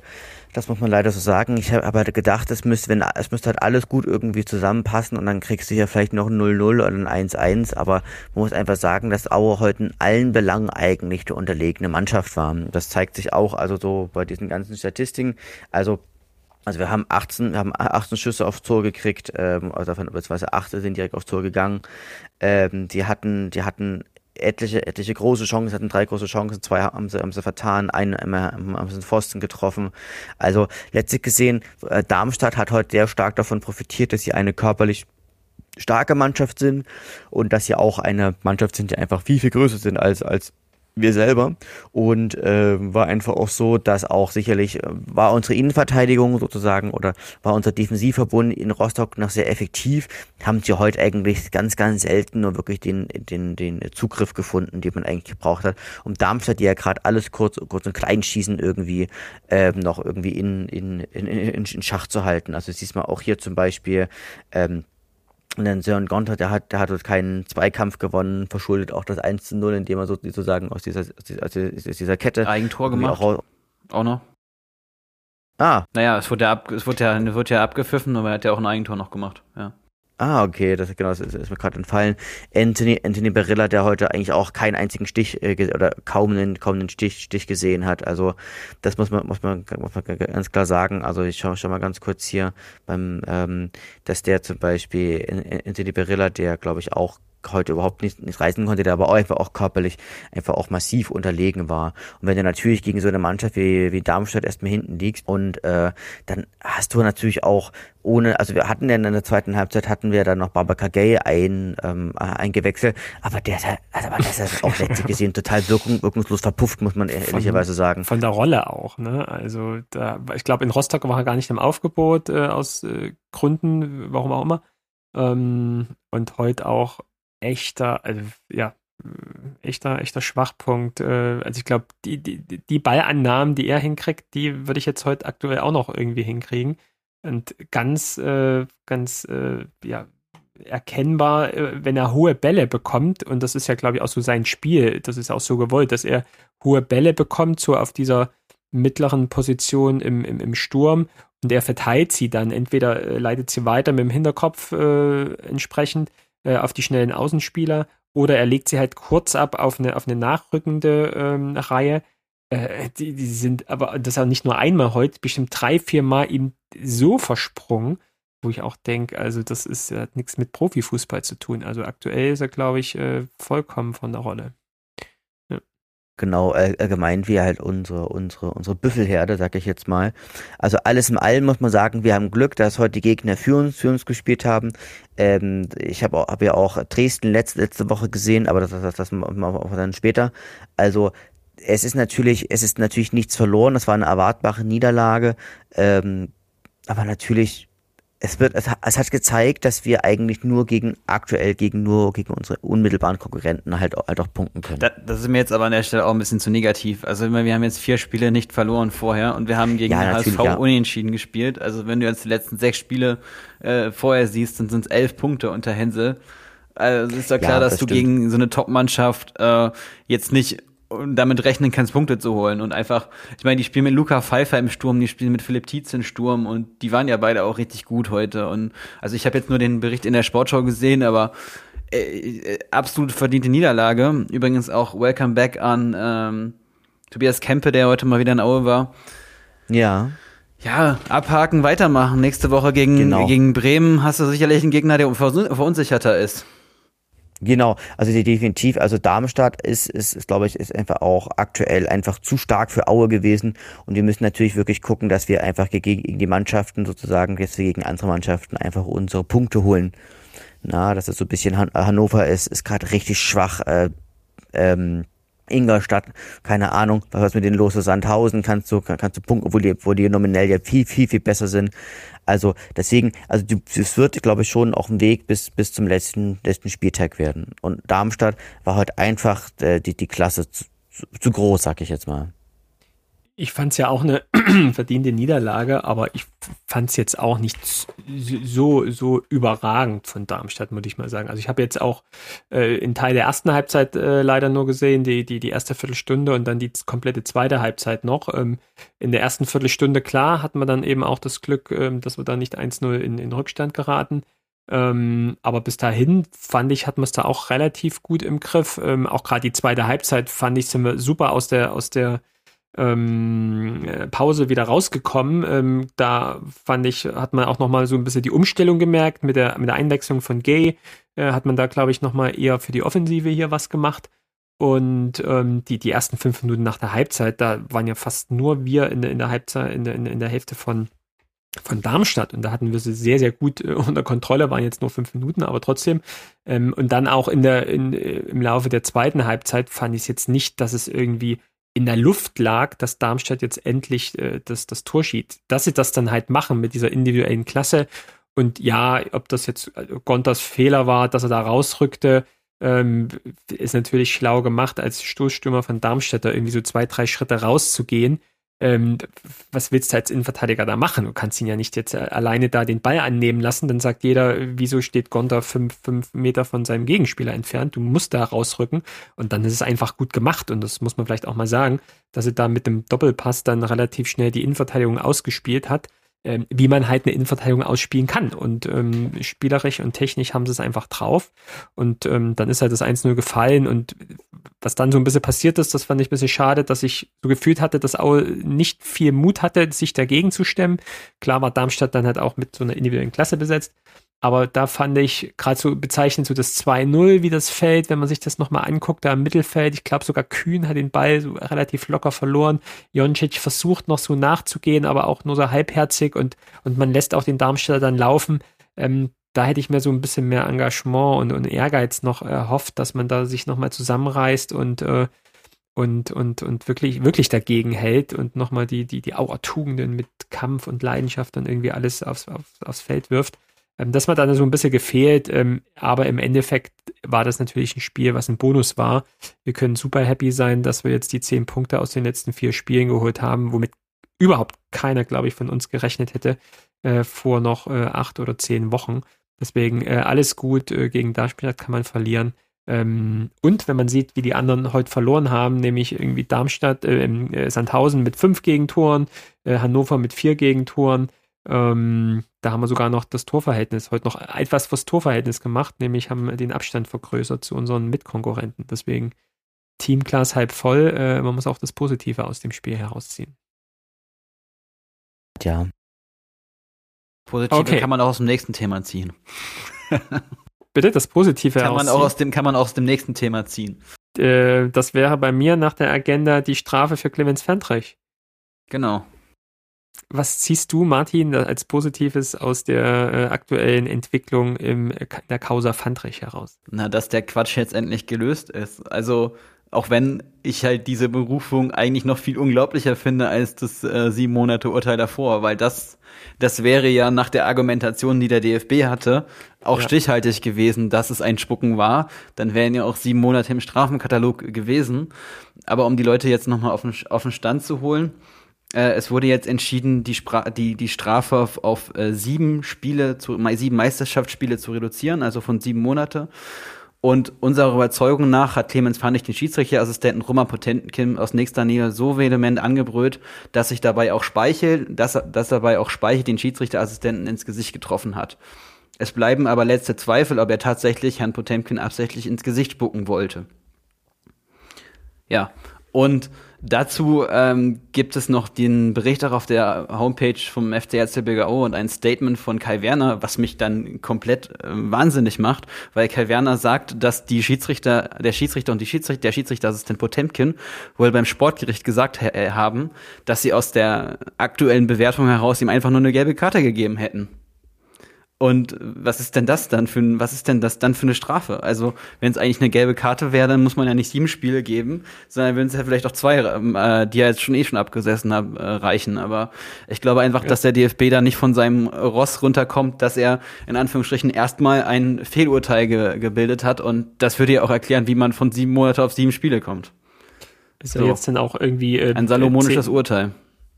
Das muss man leider so sagen. Ich habe aber gedacht, es müsste, wenn, es müsste halt alles gut irgendwie zusammenpassen und dann kriegst du ja vielleicht noch ein 0-0 oder ein 1-1. Aber man muss einfach sagen, dass Aue heute in allen Belangen eigentlich die unterlegene Mannschaft war. Das zeigt sich auch also so bei diesen ganzen Statistiken. Also also wir haben 18, wir haben 18 Schüsse aufs Tor gekriegt, ähm, also davon beziehungsweise 8 sind direkt aufs Tor gegangen. Ähm, die hatten, die hatten etliche, etliche große Chancen, hatten drei große Chancen, zwei haben sie, haben sie vertan, einen haben sie den Pfosten getroffen. Also letztlich gesehen, äh, Darmstadt hat heute sehr stark davon profitiert, dass sie eine körperlich starke Mannschaft sind und dass sie auch eine Mannschaft sind, die einfach viel, viel größer sind als, als wir selber. Und äh, war einfach auch so, dass auch sicherlich äh, war unsere Innenverteidigung sozusagen oder war unser Defensivverbund in Rostock noch sehr effektiv. Haben sie heute eigentlich ganz, ganz selten nur wirklich den, den, den Zugriff gefunden, den man eigentlich gebraucht hat. Und Darmstadt, die ja gerade alles kurz, kurz und klein schießen, irgendwie äh, noch irgendwie in, in, in, in, in Schach zu halten. Also siehst mal auch hier zum Beispiel ähm, und dann Sören Gonter, der hat, der hat dort keinen Zweikampf gewonnen, verschuldet auch das 1 zu 0, indem er sozusagen aus dieser, aus dieser, aus dieser Kette. Eigentor gemacht. Auch, auch noch. Ah. Naja, es wurde ja, ab, es wurde ja, wurde ja abgepfiffen, aber er hat ja auch ein Eigentor noch gemacht, ja. Ah, okay, das, genau, das ist, ist mir gerade entfallen. Anthony, Anthony Barilla, der heute eigentlich auch keinen einzigen Stich äh, oder kaum einen, kaum einen Stich, Stich gesehen hat. Also das muss man, muss man, muss man ganz klar sagen. Also ich schaue schon mal ganz kurz hier beim, ähm, dass der zum Beispiel Anthony Barilla, der glaube ich auch heute überhaupt nicht, nicht reisen konnte, der aber auch einfach auch körperlich einfach auch massiv unterlegen war. Und wenn du natürlich gegen so eine Mannschaft wie, wie Darmstadt erstmal hinten liegst und äh, dann hast du natürlich auch ohne, also wir hatten ja in der zweiten Halbzeit hatten wir dann noch Babaka Gay ein, ähm, eingewechselt, aber der also aber das ist auch letztlich gesehen total wirkung, wirkungslos verpufft, muss man ehrlicherweise sagen. Von der Rolle auch, ne? Also da, ich glaube in Rostock war er gar nicht im Aufgebot äh, aus äh, Gründen, warum auch immer. Ähm, und heute auch echter, also ja, echter, echter Schwachpunkt. Äh, also ich glaube, die, die, die Ballannahmen, die er hinkriegt, die würde ich jetzt heute aktuell auch noch irgendwie hinkriegen. Und ganz, äh, ganz, ja, erkennbar, wenn er hohe Bälle bekommt, und das ist ja, glaube ich, auch so sein Spiel, das ist auch so gewollt, dass er hohe Bälle bekommt, so auf dieser mittleren Position im, im, im Sturm und er verteilt sie dann. Entweder leitet sie weiter mit dem Hinterkopf äh, entsprechend äh, auf die schnellen Außenspieler oder er legt sie halt kurz ab auf eine, auf eine nachrückende ähm, Reihe. Äh, die, die sind aber, das auch nicht nur einmal heute, bestimmt drei, vier Mal ihm so versprungen, wo ich auch denke, also das ist hat nichts mit Profifußball zu tun. Also aktuell ist er, glaube ich, äh, vollkommen von der Rolle genau äh, gemeint wie halt unsere unsere unsere Büffelherde, sag ich jetzt mal. Also alles im Allen muss man sagen, wir haben Glück, dass heute die Gegner für uns für uns gespielt haben. Ähm, ich habe hab ja auch Dresden letzte letzte Woche gesehen, aber das das, das, das wir dann später. Also es ist natürlich es ist natürlich nichts verloren. Das war eine erwartbare Niederlage, ähm, aber natürlich es wird, es, es, hat gezeigt, dass wir eigentlich nur gegen aktuell gegen nur gegen unsere unmittelbaren Konkurrenten halt, halt auch punkten können. Da, das ist mir jetzt aber an der Stelle auch ein bisschen zu negativ. Also wir haben jetzt vier Spiele nicht verloren vorher und wir haben gegen ja, den HSV ja. unentschieden gespielt. Also wenn du jetzt die letzten sechs Spiele äh, vorher siehst, dann sind es elf Punkte unter Hensel. Also es ist doch klar, ja, das dass stimmt. du gegen so eine Top-Mannschaft äh, jetzt nicht und damit rechnen kannst, Punkte zu holen. Und einfach, ich meine, die spielen mit Luca Pfeiffer im Sturm, die spielen mit Philipp Tietz im Sturm und die waren ja beide auch richtig gut heute. Und also ich habe jetzt nur den Bericht in der Sportschau gesehen, aber äh, äh, absolut verdiente Niederlage. Übrigens auch Welcome Back an ähm, Tobias Kempe, der heute mal wieder in Aue war. Ja. Ja, abhaken, weitermachen. Nächste Woche gegen, genau. gegen Bremen hast du sicherlich einen Gegner, der verunsicherter ist. Genau, also definitiv, also Darmstadt ist, ist, ist glaube ich, ist einfach auch aktuell einfach zu stark für Aue gewesen und wir müssen natürlich wirklich gucken, dass wir einfach gegen, die Mannschaften sozusagen, jetzt gegen andere Mannschaften einfach unsere Punkte holen. Na, das ist so ein bisschen Han Hannover ist, ist gerade richtig schwach. Äh, ähm, Ingolstadt, keine Ahnung, was mit den los ist, Sandhausen kannst du, kannst du punkten, obwohl die, wo die nominell ja viel, viel, viel besser sind. Also deswegen, also es wird, glaube ich, schon auch ein Weg bis, bis zum letzten, letzten Spieltag werden. Und Darmstadt war heute einfach äh, die, die Klasse zu, zu groß, sag ich jetzt mal ich fand es ja auch eine verdiente Niederlage, aber ich fand es jetzt auch nicht so, so überragend von Darmstadt, muss ich mal sagen. Also ich habe jetzt auch äh, in Teil der ersten Halbzeit äh, leider nur gesehen, die, die, die erste Viertelstunde und dann die komplette zweite Halbzeit noch. Ähm, in der ersten Viertelstunde, klar, hatten wir dann eben auch das Glück, ähm, dass wir da nicht 1-0 in, in Rückstand geraten. Ähm, aber bis dahin fand ich, hatten wir es da auch relativ gut im Griff. Ähm, auch gerade die zweite Halbzeit fand ich, sind wir super aus der, aus der ähm, Pause wieder rausgekommen. Ähm, da fand ich, hat man auch nochmal so ein bisschen die Umstellung gemerkt mit der, mit der Einwechslung von Gay. Äh, hat man da, glaube ich, nochmal eher für die Offensive hier was gemacht. Und ähm, die, die ersten fünf Minuten nach der Halbzeit, da waren ja fast nur wir in, in der Halbzeit, in der, in der Hälfte von von Darmstadt und da hatten wir sie sehr, sehr gut äh, unter Kontrolle, waren jetzt nur fünf Minuten, aber trotzdem. Ähm, und dann auch in der, in, äh, im Laufe der zweiten Halbzeit fand ich es jetzt nicht, dass es irgendwie in der Luft lag, dass Darmstadt jetzt endlich äh, das, das Tor schießt. Dass sie das dann halt machen mit dieser individuellen Klasse. Und ja, ob das jetzt äh, Gontas Fehler war, dass er da rausrückte, ähm, ist natürlich schlau gemacht, als Stoßstürmer von Darmstadt da irgendwie so zwei, drei Schritte rauszugehen ähm, was willst du als Innenverteidiger da machen? Du kannst ihn ja nicht jetzt äh, alleine da den Ball annehmen lassen. Dann sagt jeder, wieso steht Gonta fünf, fünf Meter von seinem Gegenspieler entfernt? Du musst da rausrücken. Und dann ist es einfach gut gemacht. Und das muss man vielleicht auch mal sagen, dass er da mit dem Doppelpass dann relativ schnell die Innenverteidigung ausgespielt hat ähm, wie man halt eine Innenverteidigung ausspielen kann. Und ähm, spielerisch und technisch haben sie es einfach drauf. Und ähm, dann ist halt das 1-0 gefallen. Und was dann so ein bisschen passiert ist, das fand ich ein bisschen schade, dass ich so gefühlt hatte, dass Aue nicht viel Mut hatte, sich dagegen zu stemmen. Klar war Darmstadt dann halt auch mit so einer individuellen Klasse besetzt. Aber da fand ich gerade so bezeichnend so das 2-0, wie das fällt, wenn man sich das nochmal anguckt, da im Mittelfeld. Ich glaube sogar Kühn hat den Ball so relativ locker verloren. Joncic versucht noch so nachzugehen, aber auch nur so halbherzig und, und man lässt auch den Darmstädter dann laufen. Ähm, da hätte ich mir so ein bisschen mehr Engagement und, und Ehrgeiz noch erhofft, dass man da sich nochmal zusammenreißt und, äh, und, und, und wirklich, wirklich dagegen hält und nochmal die, die, die Auertugenden mit Kampf und Leidenschaft dann irgendwie alles aufs, aufs, aufs Feld wirft. Ähm, das hat dann so ein bisschen gefehlt, ähm, aber im Endeffekt war das natürlich ein Spiel, was ein Bonus war. Wir können super happy sein, dass wir jetzt die zehn Punkte aus den letzten vier Spielen geholt haben, womit überhaupt keiner, glaube ich, von uns gerechnet hätte äh, vor noch äh, acht oder zehn Wochen. Deswegen äh, alles gut, äh, gegen Darmstadt kann man verlieren. Ähm, und wenn man sieht, wie die anderen heute verloren haben, nämlich irgendwie Darmstadt, äh, äh, Sandhausen mit fünf Gegentoren, äh, Hannover mit vier Gegentoren, ähm, da haben wir sogar noch das Torverhältnis, heute noch etwas fürs Torverhältnis gemacht, nämlich haben den Abstand vergrößert zu unseren Mitkonkurrenten. Deswegen Teamglas halb voll, äh, man muss auch das Positive aus dem Spiel herausziehen. Ja. Positive okay. kann man auch aus dem nächsten Thema ziehen. Bitte, das Positive kann man auch aus dem Kann man auch aus dem nächsten Thema ziehen. Äh, das wäre bei mir nach der Agenda die Strafe für Clemens Fendrich. Genau. Was ziehst du, Martin, als Positives aus der äh, aktuellen Entwicklung im, in der Causa Fandrich heraus? Na, dass der Quatsch jetzt endlich gelöst ist. Also, auch wenn ich halt diese Berufung eigentlich noch viel unglaublicher finde als das äh, sieben Monate Urteil davor, weil das, das wäre ja nach der Argumentation, die der DFB hatte, auch ja. stichhaltig gewesen, dass es ein Spucken war. Dann wären ja auch sieben Monate im Strafenkatalog gewesen. Aber um die Leute jetzt nochmal auf den, auf den Stand zu holen, äh, es wurde jetzt entschieden, die, Spra die, die Strafe auf, auf äh, sieben Spiele, zu, sieben Meisterschaftsspiele zu reduzieren, also von sieben Monate. Und unserer Überzeugung nach hat Clemens Pfannig den Schiedsrichterassistenten Roma Potenkin aus nächster Nähe so vehement angebrüllt, dass sich dabei auch Speichel, dass, dass dabei auch Speichel den Schiedsrichterassistenten ins Gesicht getroffen hat. Es bleiben aber letzte Zweifel, ob er tatsächlich Herrn Potemkin absichtlich ins Gesicht spucken wollte. Ja, und Dazu ähm, gibt es noch den Bericht auch auf der Homepage vom FC Erzgebirge und ein Statement von Kai Werner, was mich dann komplett äh, wahnsinnig macht, weil Kai Werner sagt, dass die Schiedsrichter, der Schiedsrichter und die Schiedsrichter, der Schiedsrichterassistent Potemkin wohl beim Sportgericht gesagt äh, haben, dass sie aus der aktuellen Bewertung heraus ihm einfach nur eine gelbe Karte gegeben hätten. Und was ist denn das dann für ein, was ist denn das dann für eine Strafe? Also, wenn es eigentlich eine gelbe Karte wäre, dann muss man ja nicht sieben Spiele geben, sondern würden es ja vielleicht auch zwei, ähm, äh, die er jetzt schon eh schon abgesessen haben, äh, reichen. Aber ich glaube einfach, ja. dass der DFB da nicht von seinem Ross runterkommt, dass er in Anführungsstrichen erstmal ein Fehlurteil ge gebildet hat. Und das würde ja auch erklären, wie man von sieben Monate auf sieben Spiele kommt. Ist so. ja jetzt dann auch irgendwie äh, ein salomonisches zehn, Urteil.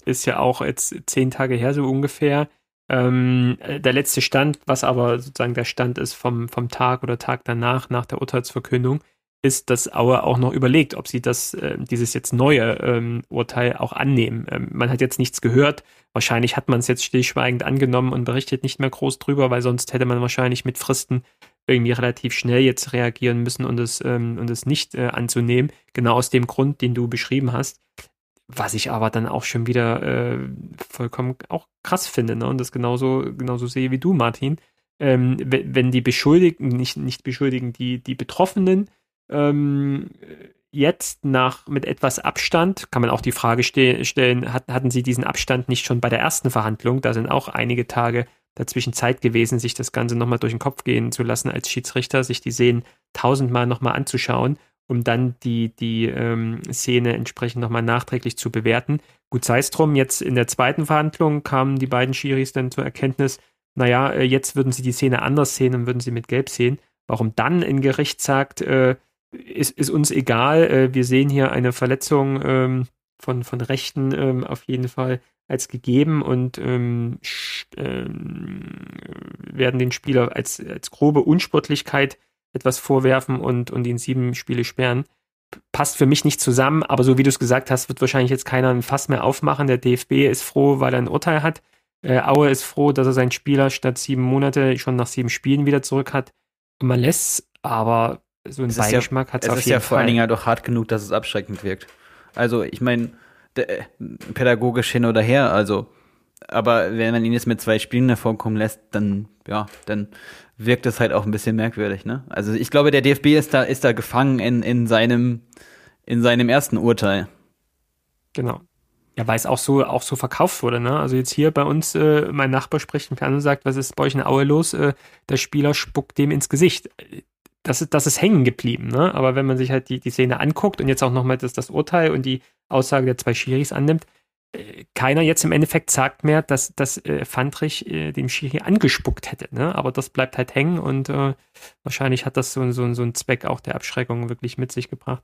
Ist ja auch jetzt zehn Tage her so ungefähr ähm, der letzte Stand, was aber sozusagen der Stand ist vom, vom Tag oder Tag danach, nach der Urteilsverkündung, ist, dass Auer auch noch überlegt, ob sie das, äh, dieses jetzt neue ähm, Urteil auch annehmen. Ähm, man hat jetzt nichts gehört. Wahrscheinlich hat man es jetzt stillschweigend angenommen und berichtet nicht mehr groß drüber, weil sonst hätte man wahrscheinlich mit Fristen irgendwie relativ schnell jetzt reagieren müssen und es, ähm, und es nicht äh, anzunehmen. Genau aus dem Grund, den du beschrieben hast. Was ich aber dann auch schon wieder äh, vollkommen auch krass finde, ne? Und das genauso, genauso sehe wie du, Martin. Ähm, wenn die Beschuldigten, nicht, nicht Beschuldigten, die, die Betroffenen ähm, jetzt nach mit etwas Abstand, kann man auch die Frage ste stellen, hat, hatten Sie diesen Abstand nicht schon bei der ersten Verhandlung? Da sind auch einige Tage dazwischen Zeit gewesen, sich das Ganze nochmal durch den Kopf gehen zu lassen als Schiedsrichter, sich die Szenen tausendmal nochmal anzuschauen, um dann die, die ähm, Szene entsprechend nochmal nachträglich zu bewerten. Gut sei es drum, jetzt in der zweiten Verhandlung kamen die beiden Schiris dann zur Erkenntnis, naja, äh, jetzt würden sie die Szene anders sehen und würden sie mit Gelb sehen. Warum dann ein Gericht sagt, äh, ist, ist uns egal, äh, wir sehen hier eine Verletzung ähm, von, von Rechten ähm, auf jeden Fall als gegeben und ähm, ähm, werden den Spieler als, als grobe Unsportlichkeit etwas vorwerfen und, und ihn sieben Spiele sperren. Passt für mich nicht zusammen, aber so wie du es gesagt hast, wird wahrscheinlich jetzt keiner ein Fass mehr aufmachen. Der DFB ist froh, weil er ein Urteil hat. Äh, Aue ist froh, dass er seinen Spieler statt sieben Monate schon nach sieben Spielen wieder zurück hat. Und man lässt aber so einen Beigeschmack ja, hat es auf ist jeden ja vor allen Dingen ja doch hart genug, dass es abschreckend wirkt. Also ich meine, pädagogisch hin oder her, also aber wenn man ihn jetzt mit zwei Spielen hervorkommen lässt, dann ja, dann wirkt es halt auch ein bisschen merkwürdig, ne? Also ich glaube, der DFB ist da ist da gefangen in in seinem in seinem ersten Urteil. Genau. Ja, weil es auch so, auch so verkauft wurde, ne? Also jetzt hier bei uns, äh, mein Nachbar spricht im Fernsehen und sagt, was ist bei euch in Aue los? Äh, der Spieler spuckt dem ins Gesicht. Das ist, das ist hängen geblieben, ne? Aber wenn man sich halt die, die Szene anguckt und jetzt auch nochmal das, das Urteil und die Aussage der zwei Schiris annimmt, keiner jetzt im Endeffekt sagt mehr, dass, dass äh, Fandrich äh, dem Schiri angespuckt hätte, ne? Aber das bleibt halt hängen und äh, wahrscheinlich hat das so, so, so einen Zweck auch der Abschreckung wirklich mit sich gebracht.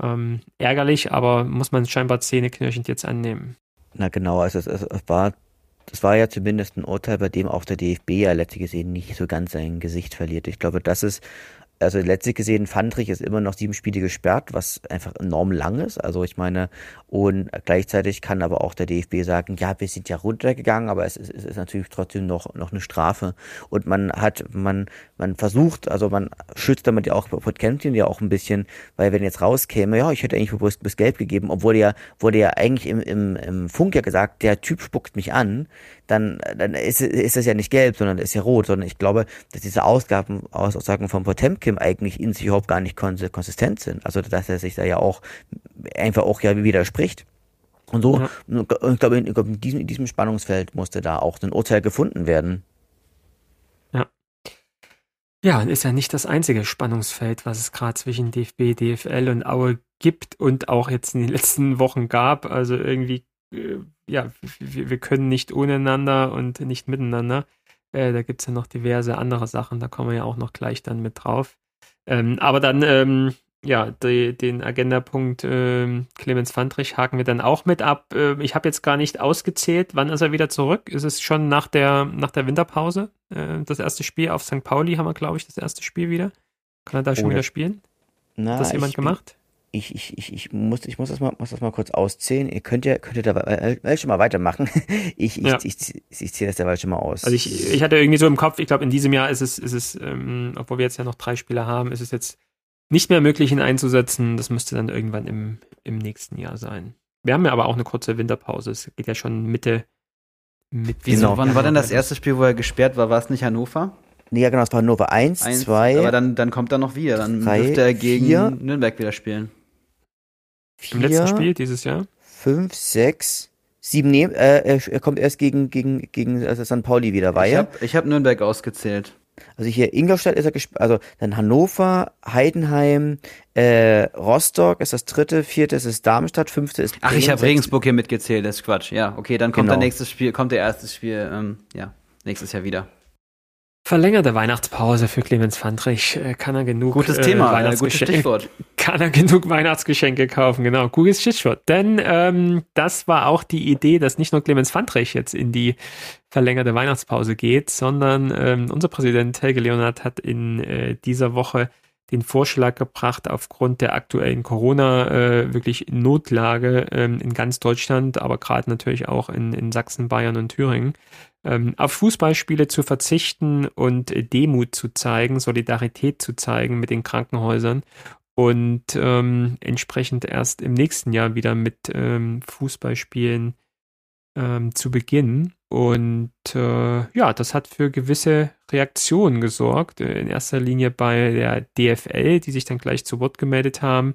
Ähm, ärgerlich, aber muss man scheinbar zähneknirschend jetzt annehmen. Na genau, also es, es, es war, das war ja zumindest ein Urteil, bei dem auch der DFB ja letztlich gesehen nicht so ganz sein Gesicht verliert. Ich glaube, das ist also letztlich gesehen, Fandrich ist immer noch sieben Spiele gesperrt, was einfach enorm lang ist. Also ich meine, und gleichzeitig kann aber auch der DFB sagen, ja, wir sind ja runtergegangen, aber es ist, es ist natürlich trotzdem noch, noch eine Strafe. Und man hat, man, man versucht, also man schützt damit ja auch Potemkin ja auch ein bisschen, weil wenn jetzt rauskäme, ja, ich hätte eigentlich bewusst bis Gelb gegeben, obwohl ja, wurde ja eigentlich im, im, im Funk ja gesagt, der Typ spuckt mich an, dann, dann ist, ist das ja nicht gelb, sondern ist ja rot, sondern ich glaube, dass diese Ausgaben, Aussagen von Potemkin eigentlich in sich überhaupt gar nicht konsistent sind. Also, dass er sich da ja auch einfach auch ja widerspricht. Und so, ja. ich glaube, in, in, diesem, in diesem Spannungsfeld musste da auch ein Urteil gefunden werden. Ja. Ja, und ist ja nicht das einzige Spannungsfeld, was es gerade zwischen DFB, DFL und Aue gibt und auch jetzt in den letzten Wochen gab. Also irgendwie ja, wir, wir können nicht ohneinander und nicht miteinander. Äh, da gibt es ja noch diverse andere Sachen, da kommen wir ja auch noch gleich dann mit drauf. Ähm, aber dann, ähm, ja, die, den Agendapunkt ähm, Clemens Fandrich haken wir dann auch mit ab. Äh, ich habe jetzt gar nicht ausgezählt, wann ist er wieder zurück? Ist es schon nach der, nach der Winterpause? Äh, das erste Spiel auf St. Pauli haben wir, glaube ich, das erste Spiel wieder. Kann er da schon oh, wieder spielen? Na, Hat das jemand gemacht? Ich, ich, ich, ich muss, ich muss das mal, muss das mal kurz auszählen. Ihr könnt ja, könnt ihr da weil schon mal weitermachen. Ich, ich, ja. ich, ich, ich, zähle das derweil schon mal aus. Also ich, ich hatte irgendwie so im Kopf, ich glaube, in diesem Jahr ist es, ist es, ähm, obwohl wir jetzt ja noch drei Spieler haben, ist es jetzt nicht mehr möglich, ihn einzusetzen. Das müsste dann irgendwann im, im nächsten Jahr sein. Wir haben ja aber auch eine kurze Winterpause. Es geht ja schon Mitte. Mitte Wieso? Genau. Wann war denn das erste Spiel, wo er gesperrt war? War es nicht Hannover? Nee, ja, genau, es war Hannover 1, 2. Aber dann, dann kommt er noch wieder. Dann drei, dürfte er gegen vier. Nürnberg wieder spielen. Im letzten Spiel dieses Jahr? Fünf, sechs, sieben, nee, äh, er kommt erst gegen, gegen, gegen also St. Pauli wieder, war ich hab, ich habe Nürnberg ausgezählt. Also hier Ingolstadt ist er gespielt, also dann Hannover, Heidenheim, äh, Rostock ist das dritte, vierte ist es Darmstadt, fünfte ist Bremen, Ach, ich habe Regensburg hier mitgezählt, das ist Quatsch. Ja, okay, dann kommt genau. der nächste Spiel, kommt der erste Spiel, ähm, ja, nächstes Jahr wieder. Verlängerte Weihnachtspause für Clemens Fandrich. Äh, kann er genug gutes Thema, äh, gutes Stichwort. Kann er genug Weihnachtsgeschenke kaufen, genau. Gutes Stichwort. Denn ähm, das war auch die Idee, dass nicht nur Clemens Fandrich jetzt in die verlängerte Weihnachtspause geht, sondern ähm, unser Präsident Helge Leonard hat in äh, dieser Woche den Vorschlag gebracht, aufgrund der aktuellen Corona äh, wirklich Notlage ähm, in ganz Deutschland, aber gerade natürlich auch in, in Sachsen, Bayern und Thüringen, ähm, auf Fußballspiele zu verzichten und Demut zu zeigen, Solidarität zu zeigen mit den Krankenhäusern und ähm, entsprechend erst im nächsten Jahr wieder mit ähm, Fußballspielen ähm, zu beginnen. Und äh, ja, das hat für gewisse Reaktionen gesorgt. Äh, in erster Linie bei der DFL, die sich dann gleich zu Wort gemeldet haben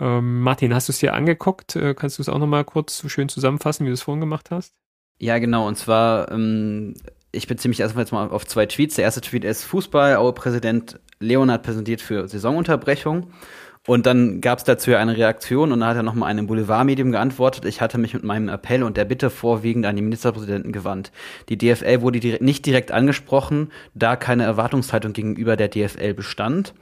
Ähm, Martin, hast du es dir angeguckt? Äh, kannst du es auch nochmal kurz so schön zusammenfassen, wie du es vorhin gemacht hast? Ja, genau. Und zwar, ähm, ich beziehe mich erstmal jetzt mal auf zwei Tweets. Der erste Tweet ist Fußball, Aue-Präsident Leonhard präsentiert für Saisonunterbrechung. Und dann gab es dazu ja eine Reaktion und da hat er nochmal einem Boulevardmedium geantwortet. Ich hatte mich mit meinem Appell und der Bitte vorwiegend an die Ministerpräsidenten gewandt. Die DFL wurde direkt, nicht direkt angesprochen, da keine Erwartungshaltung gegenüber der DFL bestand.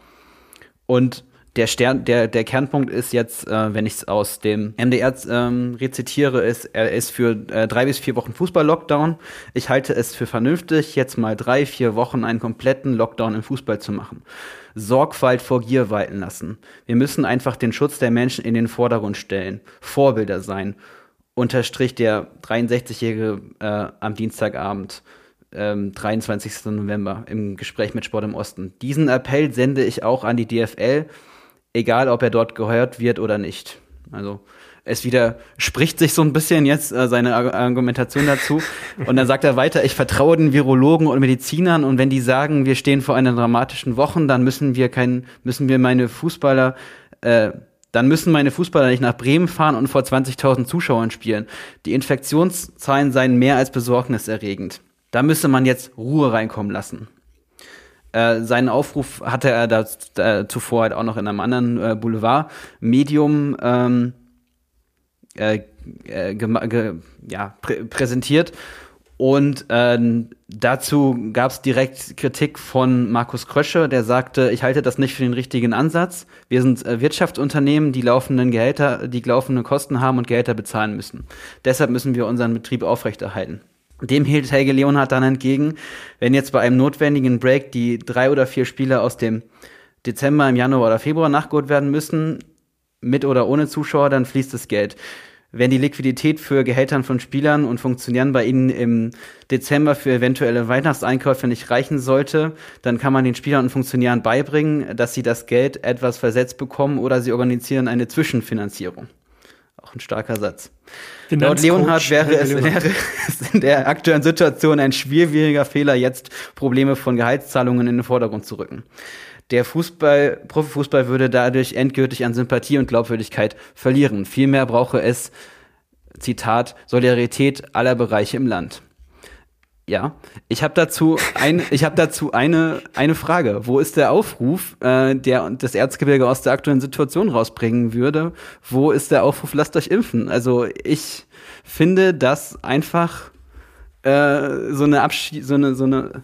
Und der, Stern, der, der Kernpunkt ist jetzt, äh, wenn ich es aus dem MDR ähm, rezitiere, ist, er ist für äh, drei bis vier Wochen Fußball-Lockdown. Ich halte es für vernünftig, jetzt mal drei, vier Wochen einen kompletten Lockdown im Fußball zu machen. Sorgfalt vor Gier walten lassen. Wir müssen einfach den Schutz der Menschen in den Vordergrund stellen, Vorbilder sein, unterstrich der 63-Jährige äh, am Dienstagabend. Ähm, 23. November im Gespräch mit Sport im Osten. Diesen Appell sende ich auch an die DFL, egal ob er dort gehört wird oder nicht. Also es widerspricht sich so ein bisschen jetzt äh, seine Argumentation dazu. Und dann sagt er weiter, ich vertraue den Virologen und Medizinern und wenn die sagen, wir stehen vor einer dramatischen Woche, dann müssen wir kein, müssen wir meine Fußballer, äh, dann müssen meine Fußballer nicht nach Bremen fahren und vor 20.000 Zuschauern spielen. Die Infektionszahlen seien mehr als besorgniserregend. Da müsse man jetzt Ruhe reinkommen lassen. Äh, seinen Aufruf hatte er da, da, zuvor halt auch noch in einem anderen äh, Boulevard-Medium ähm, äh, äh ja, prä präsentiert. Und ähm, dazu gab es direkt Kritik von Markus Krösche, der sagte, ich halte das nicht für den richtigen Ansatz. Wir sind äh, Wirtschaftsunternehmen, die laufenden Gehälter, die laufende Kosten haben und Gehälter bezahlen müssen. Deshalb müssen wir unseren Betrieb aufrechterhalten. Dem hielt Helge Leonhardt dann entgegen, wenn jetzt bei einem notwendigen Break die drei oder vier Spieler aus dem Dezember, im Januar oder Februar nachgeholt werden müssen, mit oder ohne Zuschauer, dann fließt das Geld. Wenn die Liquidität für Gehältern von Spielern und Funktionären bei Ihnen im Dezember für eventuelle Weihnachtseinkäufe nicht reichen sollte, dann kann man den Spielern und Funktionären beibringen, dass sie das Geld etwas versetzt bekommen oder sie organisieren eine Zwischenfinanzierung. Auch ein starker Satz. Laut Leonhard wäre es, wäre es in der aktuellen Situation ein schwieriger Fehler, jetzt Probleme von Gehaltszahlungen in den Vordergrund zu rücken. Der Fußball, Profifußball würde dadurch endgültig an Sympathie und Glaubwürdigkeit verlieren. Vielmehr brauche es, Zitat, Solidarität aller Bereiche im Land. Ja, ich habe dazu ein, ich habe dazu eine eine Frage. Wo ist der Aufruf, äh, der das Erzgebirge aus der aktuellen Situation rausbringen würde? Wo ist der Aufruf, lasst euch impfen? Also ich finde das einfach äh, so eine Abschied, so eine so eine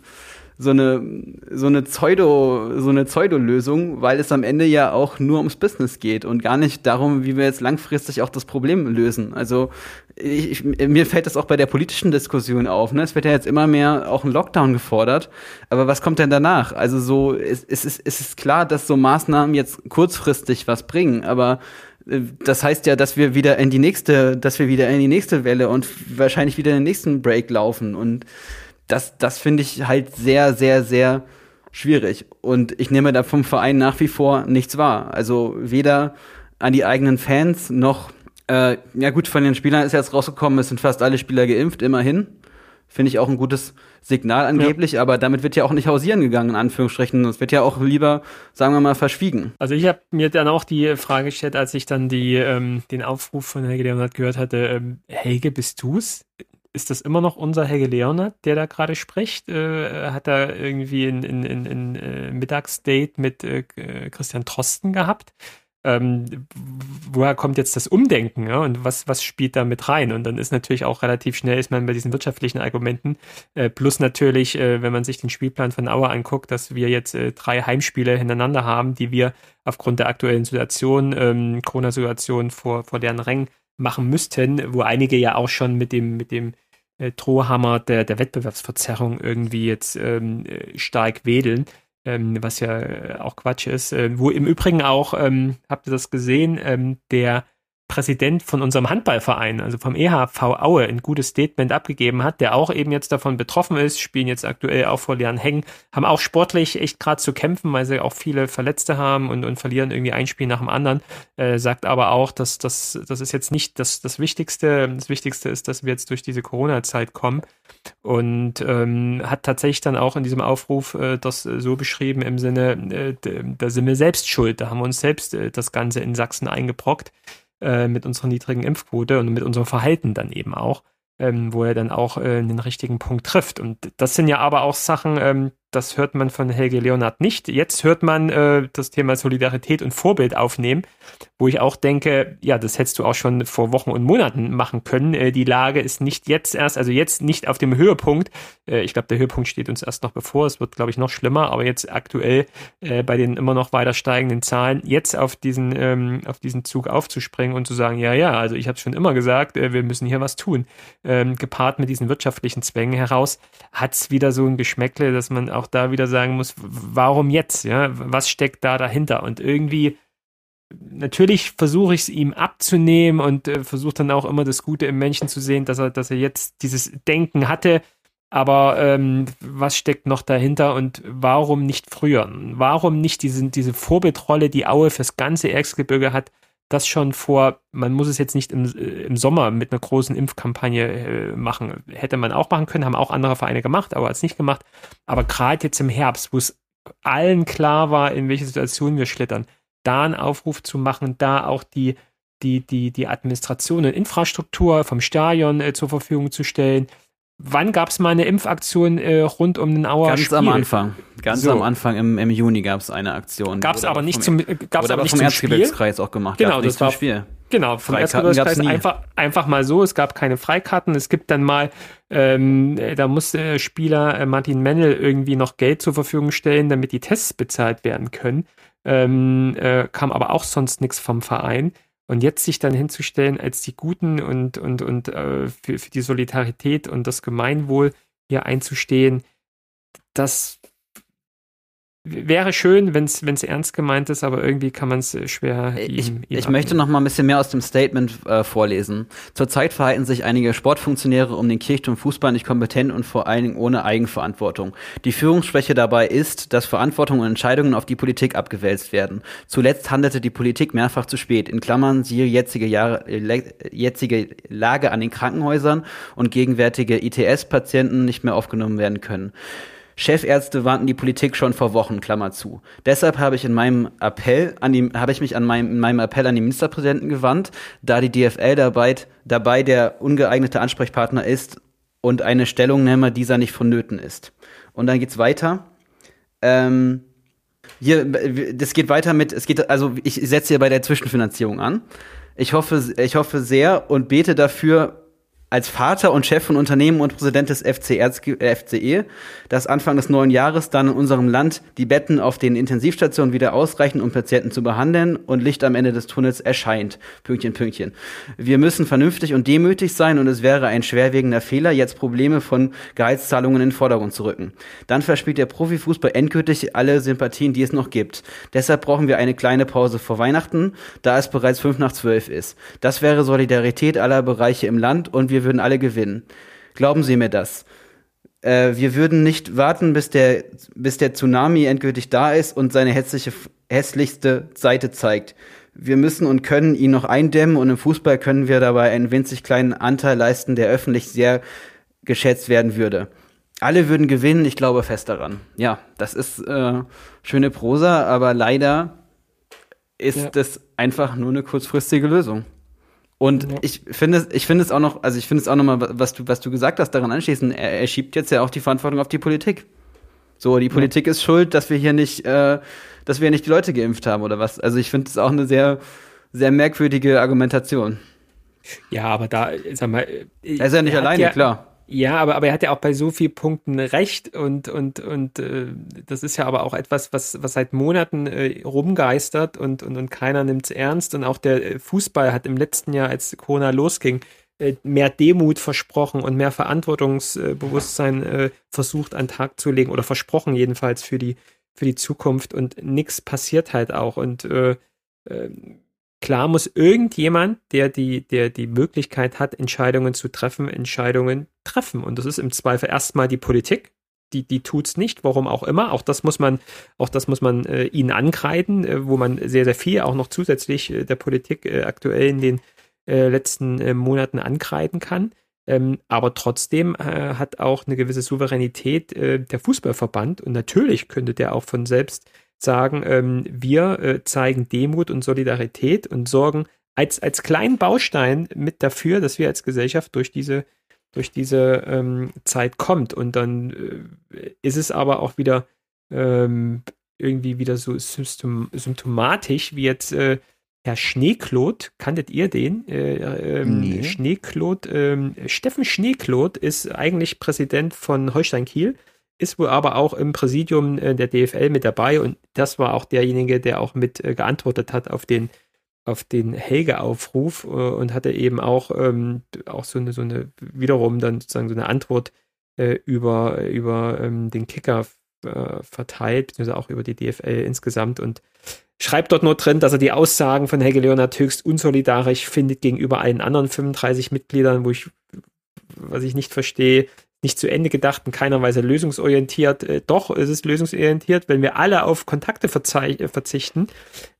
so eine so eine Pseudo so eine Pseudo-Lösung, weil es am Ende ja auch nur ums Business geht und gar nicht darum, wie wir jetzt langfristig auch das Problem lösen. Also ich, mir fällt das auch bei der politischen Diskussion auf. Ne? Es wird ja jetzt immer mehr auch ein Lockdown gefordert. Aber was kommt denn danach? Also so es, es, ist, es ist klar, dass so Maßnahmen jetzt kurzfristig was bringen, aber äh, das heißt ja, dass wir wieder in die nächste, dass wir wieder in die nächste Welle und wahrscheinlich wieder in den nächsten Break laufen und das, das finde ich halt sehr, sehr, sehr schwierig. Und ich nehme da vom Verein nach wie vor nichts wahr. Also weder an die eigenen Fans noch, äh, ja gut, von den Spielern ist jetzt rausgekommen, es sind fast alle Spieler geimpft, immerhin. Finde ich auch ein gutes Signal angeblich, ja. aber damit wird ja auch nicht hausieren gegangen, in Anführungsstrichen. Es wird ja auch lieber, sagen wir mal, verschwiegen. Also ich habe mir dann auch die Frage gestellt, als ich dann die, ähm, den Aufruf von Helge Leonard gehört hatte, ähm, Helge, bist du's? Ist das immer noch unser Helge Leonard, der da gerade spricht? Äh, hat er irgendwie ein, ein, ein, ein äh, Mittagsdate mit äh, Christian Trosten gehabt? Ähm, woher kommt jetzt das Umdenken ja? und was, was spielt da mit rein? Und dann ist natürlich auch relativ schnell, ist man bei diesen wirtschaftlichen Argumenten, äh, plus natürlich, äh, wenn man sich den Spielplan von Auer anguckt, dass wir jetzt äh, drei Heimspiele hintereinander haben, die wir aufgrund der aktuellen Situation, ähm, Corona-Situation vor, vor deren Rängen machen müssten, wo einige ja auch schon mit dem, mit dem äh, Drohhammer der, der Wettbewerbsverzerrung irgendwie jetzt ähm, äh, stark wedeln, ähm, was ja äh, auch Quatsch ist. Äh, wo im Übrigen auch, ähm, habt ihr das gesehen, ähm, der Präsident von unserem Handballverein, also vom EHV Aue, ein gutes Statement abgegeben hat, der auch eben jetzt davon betroffen ist, spielen jetzt aktuell auch vor Leeren Hängen, haben auch sportlich echt gerade zu kämpfen, weil sie auch viele Verletzte haben und, und verlieren irgendwie ein Spiel nach dem anderen, äh, sagt aber auch, dass das, das ist jetzt nicht das, das Wichtigste. Das Wichtigste ist, dass wir jetzt durch diese Corona-Zeit kommen. Und ähm, hat tatsächlich dann auch in diesem Aufruf äh, das so beschrieben im Sinne, äh, da sind wir selbst schuld, da haben wir uns selbst äh, das Ganze in Sachsen eingebrockt äh, mit unserer niedrigen Impfquote und mit unserem Verhalten dann eben auch, ähm, wo er dann auch äh, den richtigen Punkt trifft. Und das sind ja aber auch Sachen, ähm, das hört man von Helge Leonard nicht. Jetzt hört man äh, das Thema Solidarität und Vorbild aufnehmen, wo ich auch denke, ja, das hättest du auch schon vor Wochen und Monaten machen können. Äh, die Lage ist nicht jetzt erst, also jetzt nicht auf dem Höhepunkt. Äh, ich glaube, der Höhepunkt steht uns erst noch bevor. Es wird, glaube ich, noch schlimmer, aber jetzt aktuell äh, bei den immer noch weiter steigenden Zahlen, jetzt auf diesen, ähm, auf diesen Zug aufzuspringen und zu sagen, ja, ja, also ich habe schon immer gesagt, äh, wir müssen hier was tun. Ähm, gepaart mit diesen wirtschaftlichen Zwängen heraus, hat es wieder so ein Geschmäckle, dass man auch da wieder sagen muss, warum jetzt? Ja, was steckt da dahinter? Und irgendwie, natürlich versuche ich es ihm abzunehmen und äh, versuche dann auch immer das Gute im Menschen zu sehen, dass er, dass er jetzt dieses Denken hatte. Aber ähm, was steckt noch dahinter und warum nicht früher? Warum nicht diese, diese Vorbildrolle, die Aue fürs ganze Erzgebirge hat, das schon vor, man muss es jetzt nicht im, äh, im Sommer mit einer großen Impfkampagne äh, machen. Hätte man auch machen können, haben auch andere Vereine gemacht, aber es nicht gemacht. Aber gerade jetzt im Herbst, wo es allen klar war, in welche Situation wir schlittern, da einen Aufruf zu machen, da auch die, die, die, die Administration und Infrastruktur vom Stadion äh, zur Verfügung zu stellen, Wann gab es mal eine Impfaktion äh, rund um den Auer Ganz Spiel? am Anfang. Ganz so. am Anfang im, im Juni gab es eine Aktion. Gab es aber nicht zum äh, gab's aber nicht vom Erzgebirgskreis auch gemacht. Genau, das war Spiel. Genau, vom Erzgebirgskreis einfach einfach mal so. Es gab keine Freikarten. Es gibt dann mal, ähm, da musste der Spieler äh, Martin Mennel irgendwie noch Geld zur Verfügung stellen, damit die Tests bezahlt werden können. Ähm, äh, kam aber auch sonst nichts vom Verein. Und jetzt sich dann hinzustellen als die Guten und, und, und äh, für, für die Solidarität und das Gemeinwohl hier einzustehen, das wäre schön, wenn es ernst gemeint ist, aber irgendwie kann man es äh, schwer. Ich, ihm, ihm ich möchte noch mal ein bisschen mehr aus dem Statement äh, vorlesen. Zurzeit verhalten sich einige Sportfunktionäre um den Kirchturm Fußball nicht kompetent und vor allen Dingen ohne Eigenverantwortung. Die Führungsschwäche dabei ist, dass Verantwortung und Entscheidungen auf die Politik abgewälzt werden. Zuletzt handelte die Politik mehrfach zu spät. In Klammern siehe jetzige, Jahre, äh, jetzige Lage an den Krankenhäusern und gegenwärtige ITS-Patienten nicht mehr aufgenommen werden können. Chefärzte warnten die Politik schon vor Wochen, Klammer zu. Deshalb habe ich in meinem Appell an die, habe ich mich an meinem, in meinem Appell an den Ministerpräsidenten gewandt, da die DFL dabei, dabei der ungeeignete Ansprechpartner ist und eine Stellungnahme dieser nicht vonnöten ist. Und dann geht's weiter. Ähm, hier, das geht weiter mit, es geht, also ich setze hier bei der Zwischenfinanzierung an. Ich hoffe, ich hoffe sehr und bete dafür, als Vater und Chef von Unternehmen und Präsident des FC FCE, dass Anfang des neuen Jahres dann in unserem Land die Betten auf den Intensivstationen wieder ausreichen, um Patienten zu behandeln und Licht am Ende des Tunnels erscheint. Pünktchen, Pünktchen. Wir müssen vernünftig und demütig sein und es wäre ein schwerwiegender Fehler, jetzt Probleme von Gehaltszahlungen in den Vordergrund zu rücken. Dann verspielt der Profifußball endgültig alle Sympathien, die es noch gibt. Deshalb brauchen wir eine kleine Pause vor Weihnachten, da es bereits fünf nach zwölf ist. Das wäre Solidarität aller Bereiche im Land und wir wir würden alle gewinnen. Glauben Sie mir das. Äh, wir würden nicht warten, bis der, bis der Tsunami endgültig da ist und seine hässliche, hässlichste Seite zeigt. Wir müssen und können ihn noch eindämmen und im Fußball können wir dabei einen winzig kleinen Anteil leisten, der öffentlich sehr geschätzt werden würde. Alle würden gewinnen, ich glaube fest daran. Ja, das ist äh, schöne Prosa, aber leider ist ja. das einfach nur eine kurzfristige Lösung. Und ja. ich finde ich finde es auch noch, also ich finde es auch noch mal, was du, was du gesagt hast, daran anschließen, er, er schiebt jetzt ja auch die Verantwortung auf die Politik. So, die Politik ja. ist schuld, dass wir hier nicht, äh, dass wir nicht die Leute geimpft haben oder was. Also ich finde es auch eine sehr, sehr merkwürdige Argumentation. Ja, aber da, sag mal. Er ist ja nicht alleine, ja, klar. Ja, aber, aber er hat ja auch bei so vielen Punkten recht und, und, und äh, das ist ja aber auch etwas, was, was seit Monaten äh, rumgeistert und, und, und keiner nimmt es ernst. Und auch der äh, Fußball hat im letzten Jahr, als Corona losging, äh, mehr Demut versprochen und mehr Verantwortungsbewusstsein äh, versucht an den Tag zu legen oder versprochen jedenfalls für die, für die Zukunft und nichts passiert halt auch. Und äh, äh, klar muss irgendjemand, der die, der die Möglichkeit hat, Entscheidungen zu treffen, Entscheidungen treffen. Und das ist im Zweifel erstmal die Politik. Die, die tut's nicht, warum auch immer. Auch das muss man, auch das muss man äh, ihnen ankreiden, äh, wo man sehr, sehr viel auch noch zusätzlich äh, der Politik äh, aktuell in den äh, letzten äh, Monaten ankreiden kann. Ähm, aber trotzdem äh, hat auch eine gewisse Souveränität äh, der Fußballverband und natürlich könnte der auch von selbst sagen, ähm, wir äh, zeigen Demut und Solidarität und sorgen als, als kleinen Baustein mit dafür, dass wir als Gesellschaft durch diese, durch diese ähm, Zeit kommt. Und dann äh, ist es aber auch wieder ähm, irgendwie wieder so symptomatisch, wie jetzt äh, Herr Schneeklot, kanntet ihr den? Äh, ähm, nee. Schneeklot, ähm, Steffen Schneeklot ist eigentlich Präsident von Holstein Kiel, ist wohl aber auch im Präsidium äh, der DFL mit dabei und das war auch derjenige, der auch mit äh, geantwortet hat auf den auf den Helge-Aufruf äh, und hatte eben auch, ähm, auch so eine, so eine, wiederum dann sozusagen so eine Antwort äh, über, über ähm, den Kicker äh, verteilt, beziehungsweise auch über die DFL insgesamt und schreibt dort nur drin, dass er die Aussagen von Helge Leonard höchst unsolidarisch findet gegenüber allen anderen 35 Mitgliedern, wo ich, was ich nicht verstehe, nicht zu Ende gedacht, in keiner Weise lösungsorientiert. Äh, doch, es ist lösungsorientiert. Wenn wir alle auf Kontakte äh, verzichten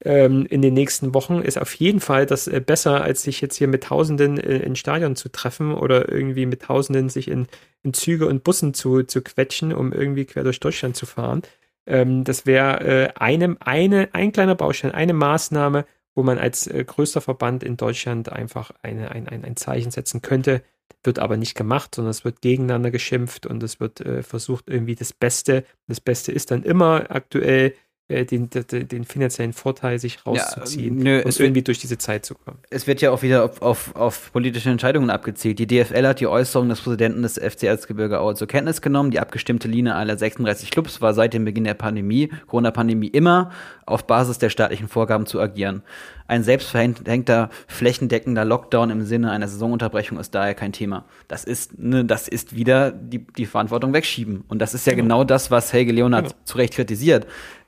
ähm, in den nächsten Wochen, ist auf jeden Fall das äh, besser, als sich jetzt hier mit Tausenden äh, in Stadion zu treffen oder irgendwie mit Tausenden sich in, in Züge und Bussen zu, zu quetschen, um irgendwie quer durch Deutschland zu fahren. Ähm, das wäre äh, eine, ein kleiner Baustein, eine Maßnahme, wo man als äh, größter Verband in Deutschland einfach eine, ein, ein, ein Zeichen setzen könnte. Wird aber nicht gemacht, sondern es wird gegeneinander geschimpft und es wird äh, versucht, irgendwie das Beste. Das Beste ist dann immer aktuell den, den, den, finanziellen Vorteil sich rauszuziehen ja, nö, und irgendwie wird, durch diese Zeit zu kommen. Es wird ja auch wieder auf, auf, auf politische Entscheidungen abgezielt. Die DFL hat die Äußerung des Präsidenten des FC Erzgebirge Aue zur Kenntnis genommen. Die abgestimmte Linie aller 36 Clubs war seit dem Beginn der Pandemie, Corona-Pandemie, immer auf Basis der staatlichen Vorgaben zu agieren. Ein selbstverhängter, flächendeckender Lockdown im Sinne einer Saisonunterbrechung ist daher kein Thema. Das ist, ne, das ist wieder die, die Verantwortung wegschieben. Und das ist ja genau, genau das, was Helge Leonard genau. zu Recht kritisiert.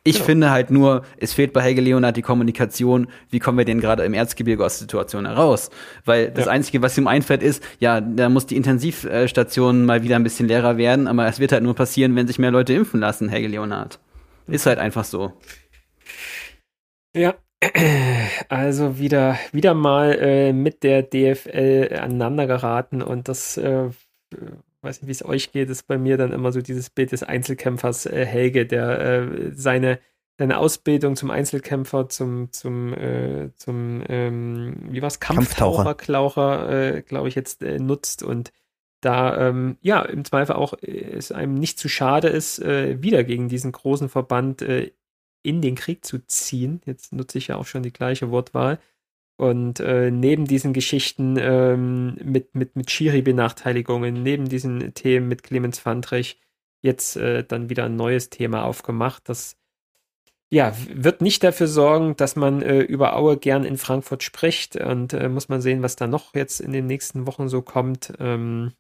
Ich genau. finde halt nur, es fehlt bei Helge Leonard die Kommunikation, wie kommen wir denn gerade im Erzgebirge aus der Situation heraus? Weil das ja. Einzige, was ihm einfällt, ist, ja, da muss die Intensivstation mal wieder ein bisschen leerer werden, aber es wird halt nur passieren, wenn sich mehr Leute impfen lassen, Helge Leonard. Ist halt einfach so. Ja, also wieder, wieder mal äh, mit der DFL aneinander geraten und das, äh, weiß nicht, wie es euch geht, ist bei mir dann immer so dieses Bild des Einzelkämpfers äh, Helge, der äh, seine, seine Ausbildung zum Einzelkämpfer, zum, zum, äh, zum ähm, wie war's, Kampftaucher, Klaucher, äh, glaube ich, jetzt nutzt und da ähm, ja im Zweifel auch es einem nicht zu schade ist, wieder gegen diesen großen Verband in den Krieg zu ziehen. Jetzt nutze ich ja auch schon die gleiche Wortwahl. Und äh, neben diesen Geschichten ähm, mit, mit, mit Schiri-Benachteiligungen, neben diesen Themen mit Clemens Fandrich, jetzt äh, dann wieder ein neues Thema aufgemacht. Das ja, wird nicht dafür sorgen, dass man äh, über Aue gern in Frankfurt spricht. Und äh, muss man sehen, was da noch jetzt in den nächsten Wochen so kommt. Ähm,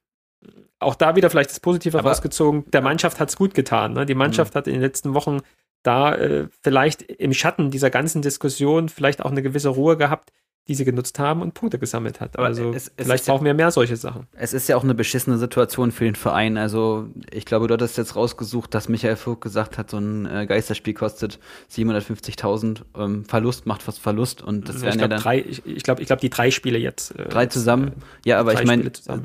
auch da wieder vielleicht das Positive Aber rausgezogen. Der Mannschaft hat es gut getan. Ne? Die Mannschaft mhm. hat in den letzten Wochen da äh, vielleicht im Schatten dieser ganzen Diskussion vielleicht auch eine gewisse Ruhe gehabt, die sie genutzt haben und Punkte gesammelt hat. Also es, es vielleicht brauchen ja, wir mehr solche Sachen. Es ist ja auch eine beschissene Situation für den Verein. Also ich glaube, du hattest jetzt rausgesucht, dass Michael Vogt gesagt hat, so ein äh, Geisterspiel kostet 750.000. Ähm, Verlust macht fast Verlust und das wären ja dann drei. Ich, ich glaube, ich glaube die drei Spiele jetzt. Äh, drei zusammen. Äh, ja, aber ich meine, ja.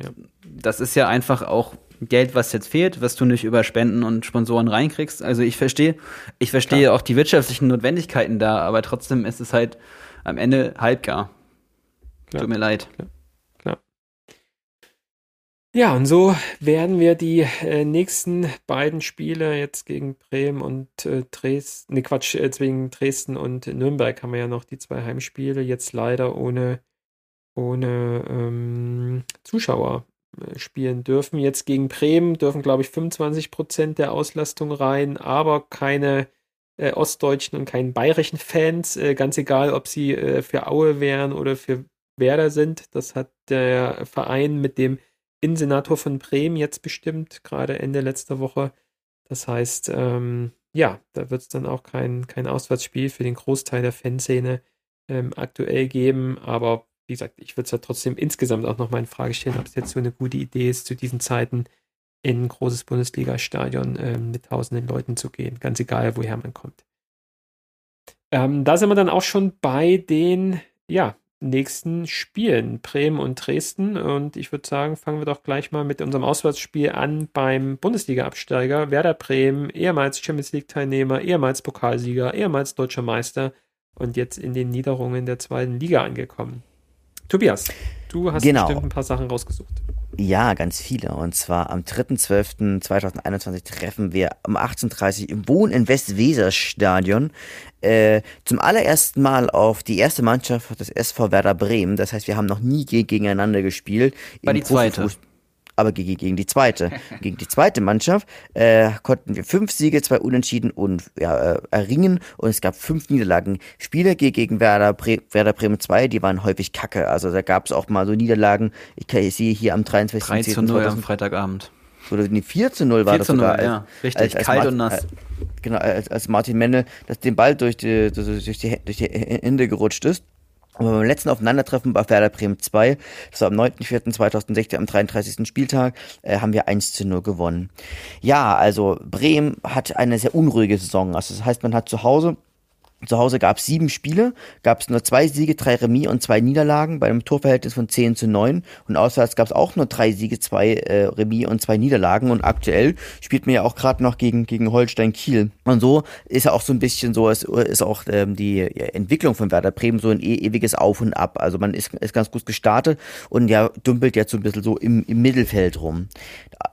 das ist ja einfach auch Geld, was jetzt fehlt, was du nicht über Spenden und Sponsoren reinkriegst. Also ich verstehe, ich verstehe auch die wirtschaftlichen Notwendigkeiten da, aber trotzdem ist es halt am Ende halbgar. Klar. Tut mir leid. Klar. Klar. Ja, und so werden wir die äh, nächsten beiden Spiele jetzt gegen Bremen und äh, Dresden, ne Quatsch, äh, gegen Dresden und Nürnberg haben wir ja noch die zwei Heimspiele, jetzt leider ohne, ohne ähm, Zuschauer äh, spielen dürfen. Jetzt gegen Bremen dürfen, glaube ich, 25 Prozent der Auslastung rein, aber keine äh, ostdeutschen und keinen bayerischen Fans, äh, ganz egal, ob sie äh, für Aue wären oder für Werder sind. Das hat der Verein mit dem Innensenator von Bremen jetzt bestimmt, gerade Ende letzter Woche. Das heißt, ähm, ja, da wird es dann auch kein, kein Auswärtsspiel für den Großteil der Fanszene ähm, aktuell geben. Aber wie gesagt, ich würde es ja trotzdem insgesamt auch nochmal in Frage stellen, ob es jetzt so eine gute Idee ist, zu diesen Zeiten in ein großes Bundesliga-Stadion ähm, mit tausenden Leuten zu gehen. Ganz egal, woher man kommt. Ähm, da sind wir dann auch schon bei den, ja, nächsten Spielen, Bremen und Dresden. Und ich würde sagen, fangen wir doch gleich mal mit unserem Auswärtsspiel an beim Bundesliga-Absteiger Werder Bremen, ehemals Champions League-Teilnehmer, ehemals Pokalsieger, ehemals deutscher Meister und jetzt in den Niederungen der zweiten Liga angekommen. Tobias, du hast genau. bestimmt ein paar Sachen rausgesucht. Ja, ganz viele. Und zwar am 3.12.2021 treffen wir um 18.30 Uhr im Wohn- in Westweser-Stadion äh, zum allerersten Mal auf die erste Mannschaft des SV Werder Bremen. Das heißt, wir haben noch nie gegeneinander gespielt. War die zweite aber gegen die zweite, gegen die zweite Mannschaft äh, konnten wir fünf Siege, zwei Unentschieden und ja, äh, erringen und es gab fünf Niederlagen. Spiele gegen Werder, Bre Werder Bremen 2, die waren häufig kacke. Also da gab es auch mal so Niederlagen. Ich, kann, ich sehe hier am 23. 3 zu 0 am Freitagabend. Oder nee, 4 zu 0 war 4 das sogar. 0, ja, richtig, als, als kalt Martin, und nass. Genau, als, als Martin Menne das den Ball durch die, durch die, durch die Hände gerutscht ist. Beim letzten Aufeinandertreffen bei Werder Bremen 2, das war am 9.4.2016, am 33. Spieltag, äh, haben wir 1 zu 0 gewonnen. Ja, also Bremen hat eine sehr unruhige Saison. Also das heißt, man hat zu Hause zu Hause gab es sieben Spiele, gab es nur zwei Siege, drei Remis und zwei Niederlagen bei einem Torverhältnis von 10 zu 9. Und auswärts gab es auch nur drei Siege, zwei äh, Remis und zwei Niederlagen. Und aktuell spielt man ja auch gerade noch gegen, gegen Holstein Kiel. Und so ist ja auch so ein bisschen so, ist, ist auch ähm, die Entwicklung von Werder Bremen so ein e ewiges Auf und Ab. Also man ist, ist ganz gut gestartet und ja, dümpelt jetzt so ein bisschen so im, im Mittelfeld rum.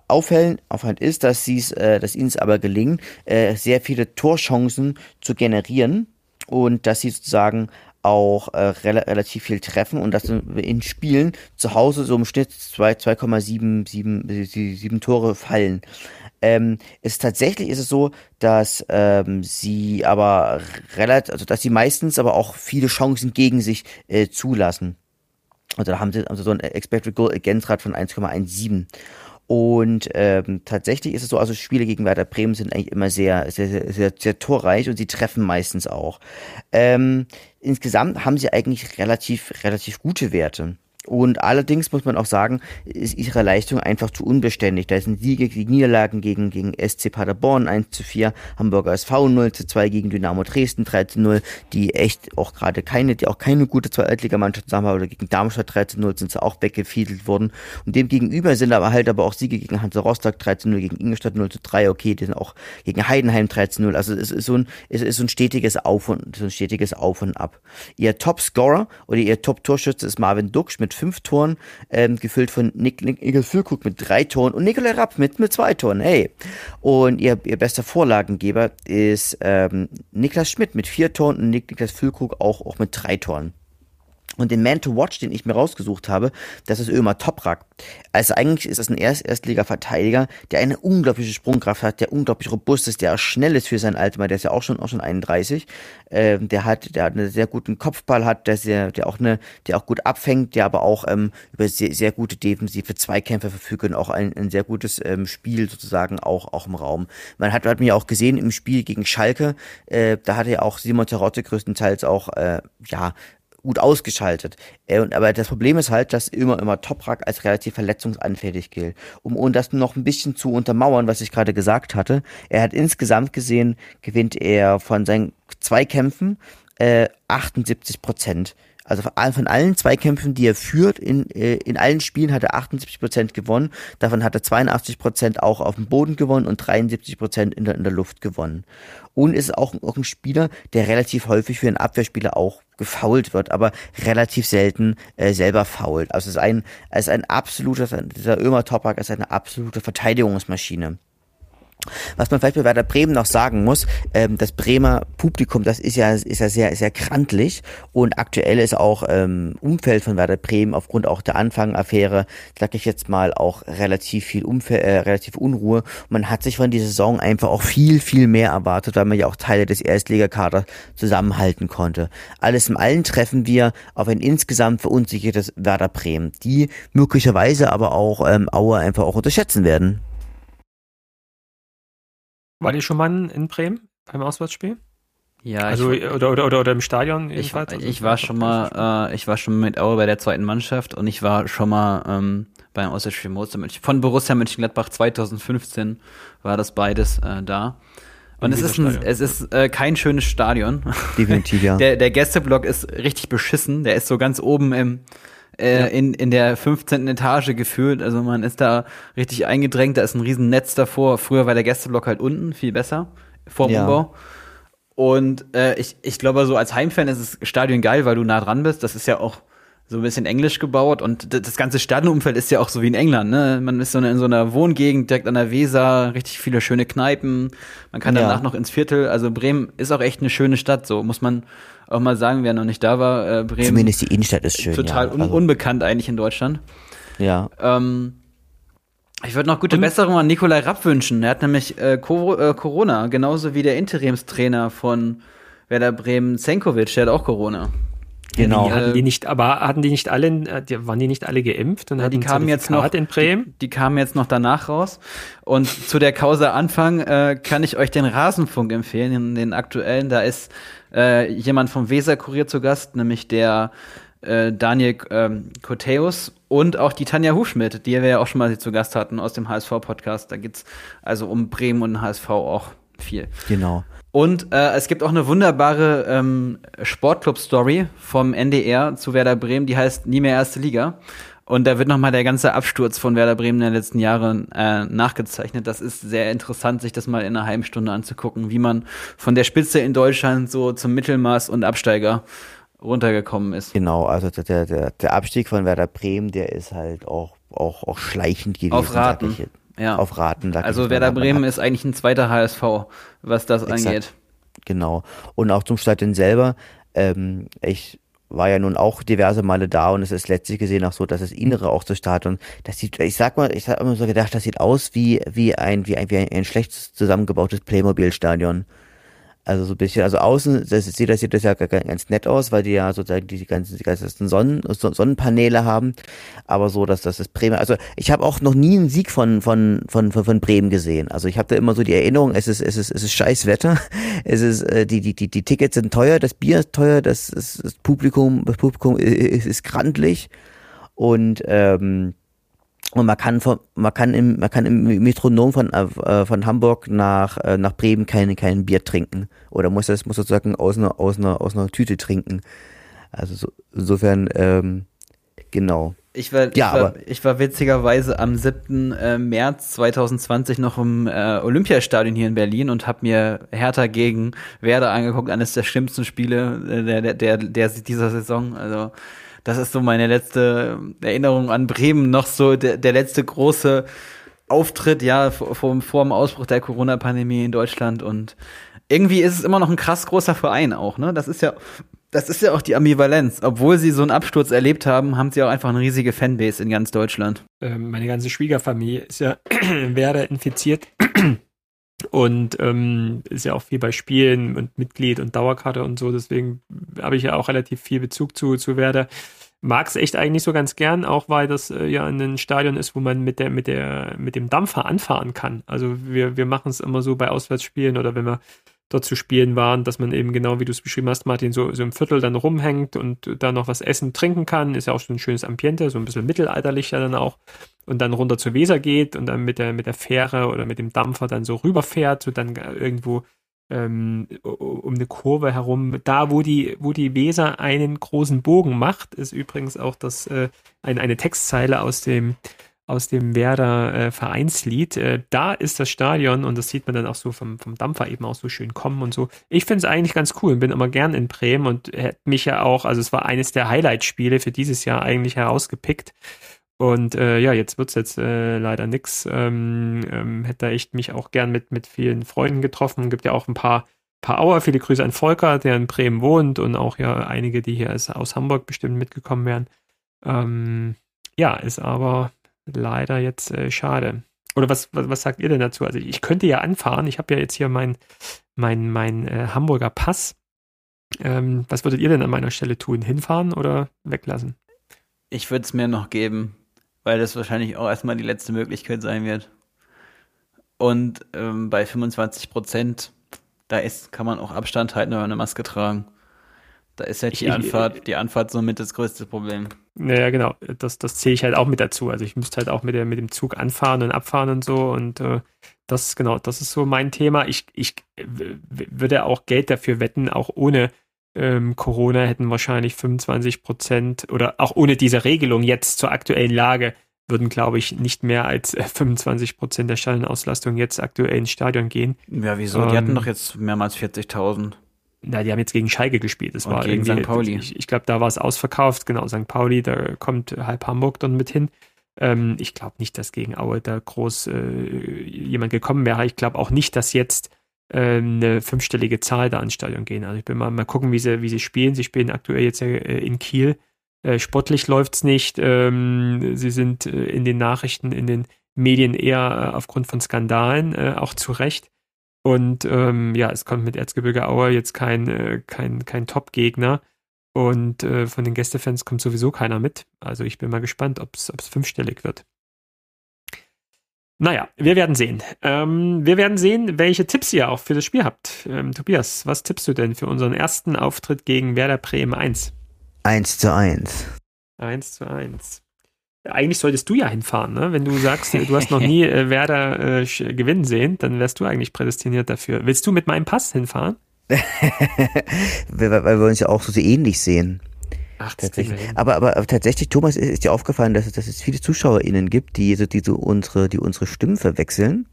Auffallend, auffallend ist, dass, sie's, äh, dass ihnen es aber gelingt, äh, sehr viele Torchancen zu generieren und dass sie sozusagen auch äh, rel relativ viel treffen und dass in Spielen zu Hause so im Schnitt 2,77 Tore fallen. Ähm, es tatsächlich ist es so, dass ähm, sie aber relativ, also dass sie meistens aber auch viele Chancen gegen sich äh, zulassen. Also da haben sie also so ein Expected Goal Against Rate von 1,17. Und ähm, tatsächlich ist es so, also Spiele gegen Werder Bremen sind eigentlich immer sehr, sehr, sehr, sehr, sehr torreich und sie treffen meistens auch. Ähm, insgesamt haben sie eigentlich relativ, relativ gute Werte. Und allerdings muss man auch sagen, ist ihre Leistung einfach zu unbeständig. Da sind Siege gegen Niederlagen gegen, gegen SC Paderborn 1 zu 4, Hamburger SV 0 zu 2 gegen Dynamo Dresden 3 zu 0, die echt auch gerade keine, die auch keine gute Zweitligamannschaft zusammen haben, oder gegen Darmstadt 3 zu 0 sind sie auch weggefiedelt worden. Und dem gegenüber sind aber halt aber auch Siege gegen Hansa Rostock 3 zu 0, gegen Ingolstadt 0 zu 3, okay, die sind auch gegen Heidenheim 3 zu 0. Also es ist so ein, es ist so ein stetiges Auf und, so ein stetiges Auf und Ab. Ihr Top-Scorer oder ihr Top-Torschütze ist Marvin Duksch mit fünf Toren, ähm, gefüllt von Nick, Nick, Nick Füllkrug mit drei Toren und Nikolai Rapp mit, mit zwei Toren. Hey. Und ihr, ihr bester Vorlagengeber ist ähm, Niklas Schmidt mit vier Toren und Nick, Niklas Füllkrug auch, auch mit drei Toren. Und den Man to Watch, den ich mir rausgesucht habe, das ist Ömer Toprak. Also eigentlich ist das ein Erst Erstliga-Verteidiger, der eine unglaubliche Sprungkraft hat, der unglaublich robust ist, der schnell ist für sein Alter, der ist ja auch schon auch schon 31. Ähm, der hat, der hat einen sehr guten Kopfball hat, der sehr, der auch eine, der auch gut abfängt, der aber auch ähm, über sehr, sehr gute defensive Zweikämpfe verfügt und auch ein, ein sehr gutes ähm, Spiel sozusagen auch auch im Raum. Man hat, hat mir auch gesehen im Spiel gegen Schalke, äh, da hatte ja auch Simon Terotte größtenteils auch äh, ja gut ausgeschaltet. Äh, aber das Problem ist halt, dass immer immer Toprak als relativ verletzungsanfällig gilt. Um, um das noch ein bisschen zu untermauern, was ich gerade gesagt hatte, er hat insgesamt gesehen, gewinnt er von seinen Zweikämpfen äh, 78 Prozent. Also von allen Zweikämpfen, die er führt, in, äh, in allen Spielen hat er 78 Prozent gewonnen. Davon hat er 82 Prozent auch auf dem Boden gewonnen und 73 Prozent in der, in der Luft gewonnen. Und ist auch, auch ein Spieler, der relativ häufig für einen Abwehrspieler auch gefault wird, aber relativ selten äh, selber fault. Also es ist ein, es ist ein absoluter, dieser Ömer Topak ist eine absolute Verteidigungsmaschine. Was man vielleicht bei Werder Bremen noch sagen muss, ähm, das Bremer Publikum, das ist ja, ist ja sehr, sehr krantlich und aktuell ist auch ähm, Umfeld von Werder Bremen aufgrund auch der Anfangaffäre, sag ich jetzt mal, auch relativ viel Umfeld, äh, relativ Unruhe. Man hat sich von dieser Saison einfach auch viel, viel mehr erwartet, weil man ja auch Teile des Erstligakaders zusammenhalten konnte. Alles im Allen treffen wir auf ein insgesamt verunsichertes Werder Bremen, die möglicherweise aber auch ähm, Aue einfach auch unterschätzen werden. War die schon mal in Bremen beim Auswärtsspiel? Ja, also ich, oder, oder, oder, oder im Stadion. Ich, also ich war schon mal, äh, ich war schon mit Aue bei der zweiten Mannschaft und ich war schon mal ähm, beim Auswärtsspiel München. Von Borussia Mönchengladbach 2015 war das beides äh, da. Und es ist, ein, es ist äh, kein schönes Stadion. Definitiv, ja. Der, der Gästeblock ist richtig beschissen. Der ist so ganz oben im, äh, ja. in, in der 15. Etage gefühlt. Also man ist da richtig eingedrängt. Da ist ein riesen Netz davor. Früher war der Gästeblock halt unten, viel besser, vor dem ja. Umbau. Und äh, ich, ich glaube, so als Heimfan ist das Stadion geil, weil du nah dran bist. Das ist ja auch so ein bisschen englisch gebaut und das ganze Stadionumfeld ist ja auch so wie in England, ne? Man ist so in so einer Wohngegend direkt an der Weser, richtig viele schöne Kneipen. Man kann danach ja. noch ins Viertel. Also Bremen ist auch echt eine schöne Stadt, so muss man auch mal sagen, wer noch nicht da war. Äh, Bremen. Zumindest die Innenstadt ist schön. Total ja. un also. unbekannt eigentlich in Deutschland. Ja. Ähm, ich würde noch gute und? Besserung an Nikolai Rapp wünschen. Er hat nämlich äh, Corona, genauso wie der Interimstrainer von Werder Bremen, Senkovic, der hat auch Corona. Genau. Die, hatten die nicht, aber hatten die nicht alle, äh, die, waren die nicht alle geimpft und ja, die kamen jetzt noch in Bremen? Die, die, kamen jetzt noch danach raus. Und zu der Causa Anfang äh, kann ich euch den Rasenfunk empfehlen, den, den aktuellen. Da ist äh, jemand vom Weser Kurier zu Gast, nämlich der äh, Daniel ähm, Koteus und auch die Tanja Hufschmidt, die wir ja auch schon mal zu Gast hatten aus dem HSV-Podcast. Da geht's also um Bremen und HSV auch viel. Genau. Und äh, es gibt auch eine wunderbare ähm, Sportclub-Story vom NDR zu Werder Bremen, die heißt Nie mehr erste Liga. Und da wird nochmal der ganze Absturz von Werder Bremen in den letzten Jahren äh, nachgezeichnet. Das ist sehr interessant, sich das mal in einer halben Stunde anzugucken, wie man von der Spitze in Deutschland so zum Mittelmaß und Absteiger runtergekommen ist. Genau, also der, der, der Abstieg von Werder Bremen, der ist halt auch, auch, auch schleichend gewesen. Auf Raten. Ja. Auf Raten. Also Werder Bremen ist eigentlich ein zweiter HSV, was das Exakt. angeht. Genau. Und auch zum Stadion selber. Ähm, ich war ja nun auch diverse Male da und es ist letztlich gesehen auch so, dass das Innere auch so Stadion, das sieht, ich sag mal, ich habe immer so gedacht, das sieht aus wie, wie ein, wie ein, wie ein, ein schlecht zusammengebautes Playmobil-Stadion. Also so ein bisschen, also außen das sieht das, sieht das ja ganz nett aus, weil die ja sozusagen die ganzen, die ganzen Sonnen, Sonnenpaneele haben. Aber so, dass das ist Bremen. Also ich habe auch noch nie einen Sieg von, von, von, von, von Bremen gesehen. Also ich habe da immer so die Erinnerung, es ist, es ist, es ist scheiß Wetter. Es ist, äh, die, die, die, die Tickets sind teuer, das Bier ist teuer, das, ist, das Publikum, das Publikum ist, ist grandlich. Und ähm, und man kann von, man kann im, man kann im Metronom von, äh, von Hamburg nach, äh, nach Bremen kein, kein Bier trinken. Oder muss das, muss sozusagen aus einer, aus einer, aus einer Tüte trinken. Also so, insofern, ähm, genau. Ich war, ja, ich, war, ich war witzigerweise am 7. Äh, März 2020 noch im äh, Olympiastadion hier in Berlin und habe mir Hertha gegen Werder angeguckt, eines der schlimmsten Spiele äh, der, der, der, der dieser Saison. Also das ist so meine letzte Erinnerung an Bremen, noch so der, der letzte große Auftritt, ja, vor, vor dem Ausbruch der Corona-Pandemie in Deutschland und irgendwie ist es immer noch ein krass großer Verein auch, ne? Das ist ja, das ist ja auch die Ambivalenz. Obwohl sie so einen Absturz erlebt haben, haben sie auch einfach eine riesige Fanbase in ganz Deutschland. Ähm, meine ganze Schwiegerfamilie ist ja Werder infiziert. Und ähm, ist ja auch viel bei Spielen und Mitglied und Dauerkarte und so. Deswegen habe ich ja auch relativ viel Bezug zu, zu Werder. Mag es echt eigentlich so ganz gern, auch weil das äh, ja ein Stadion ist, wo man mit der, mit der, mit dem Dampfer anfahren kann. Also wir, wir machen es immer so bei Auswärtsspielen oder wenn wir dort zu spielen waren, dass man eben genau wie du es beschrieben hast, Martin, so, so im Viertel dann rumhängt und da noch was essen, trinken kann. Ist ja auch so ein schönes Ambiente, so ein bisschen mittelalterlich ja dann auch. Und dann runter zur Weser geht und dann mit der, mit der Fähre oder mit dem Dampfer dann so rüberfährt, so dann irgendwo ähm, um eine Kurve herum. Da, wo die, wo die Weser einen großen Bogen macht, ist übrigens auch das, äh, eine, eine Textzeile aus dem aus dem Werder äh, Vereinslied. Äh, da ist das Stadion und das sieht man dann auch so vom, vom Dampfer eben auch so schön kommen und so. Ich finde es eigentlich ganz cool und bin immer gern in Bremen und hätte mich ja auch, also es war eines der Highlight-Spiele für dieses Jahr eigentlich herausgepickt. Und äh, ja, jetzt wird's jetzt äh, leider nix. Ähm, ähm, hätte echt mich auch gern mit, mit vielen Freunden getroffen. Gibt ja auch ein paar, paar Auer. Viele Grüße an Volker, der in Bremen wohnt und auch ja einige, die hier aus Hamburg bestimmt mitgekommen wären. Ähm, ja, ist aber leider jetzt äh, schade. Oder was, was, was, sagt ihr denn dazu? Also ich könnte ja anfahren. Ich habe ja jetzt hier meinen mein, mein, äh, Hamburger Pass. Ähm, was würdet ihr denn an meiner Stelle tun? Hinfahren oder weglassen? Ich würde es mir noch geben, weil das wahrscheinlich auch erstmal die letzte Möglichkeit sein wird. Und ähm, bei 25 Prozent Da ist, kann man auch Abstand halten, wenn man eine Maske tragen. Da ist halt die ich, Anfahrt, die Anfahrt somit das größte Problem. Naja, genau. Das, das zähle ich halt auch mit dazu. Also ich müsste halt auch mit, der, mit dem Zug anfahren und abfahren und so. Und äh, das, genau, das ist so mein Thema. Ich, ich würde auch Geld dafür wetten, auch ohne ähm, Corona hätten wahrscheinlich 25 Prozent oder auch ohne diese Regelung jetzt zur aktuellen Lage würden, glaube ich, nicht mehr als 25 äh, Prozent der Stadionauslastung jetzt aktuell ins Stadion gehen. Ja, wieso? Die hatten ähm, doch jetzt mehrmals 40.000. Na, die haben jetzt gegen Schalke gespielt. Das Und war gegen St. Pauli. Ich, ich glaube, da war es ausverkauft. Genau, St. Pauli, da kommt halb Hamburg dann mit hin. Ähm, ich glaube nicht, dass gegen Aue da groß äh, jemand gekommen wäre. Ich glaube auch nicht, dass jetzt eine fünfstellige Zahl da ans Stadion gehen. Also ich bin mal, mal gucken, wie sie, wie sie spielen. Sie spielen aktuell jetzt äh, in Kiel. Äh, sportlich läuft's nicht. Ähm, sie sind äh, in den Nachrichten, in den Medien eher aufgrund von Skandalen auch zu Recht. Und ähm, ja, es kommt mit Erzgebirge Aue jetzt kein, kein, kein Top-Gegner. Und äh, von den Gästefans kommt sowieso keiner mit. Also ich bin mal gespannt, ob es fünfstellig wird. Naja, wir werden sehen. Ähm, wir werden sehen, welche Tipps ihr auch für das Spiel habt. Ähm, Tobias, was tippst du denn für unseren ersten Auftritt gegen Werder Bremen 1? 1 zu 1. 1 zu 1. Eigentlich solltest du ja hinfahren, ne? Wenn du sagst, du hast noch nie äh, Werder äh, gewinnen sehen, dann wärst du eigentlich prädestiniert dafür. Willst du mit meinem Pass hinfahren? weil, weil wir uns ja auch so ähnlich sehen. Ach, tatsächlich. Aber, aber, aber tatsächlich, Thomas, ist, ist dir aufgefallen, dass, dass es viele ZuschauerInnen gibt, die so, die so unsere, die unsere Stimmen verwechseln?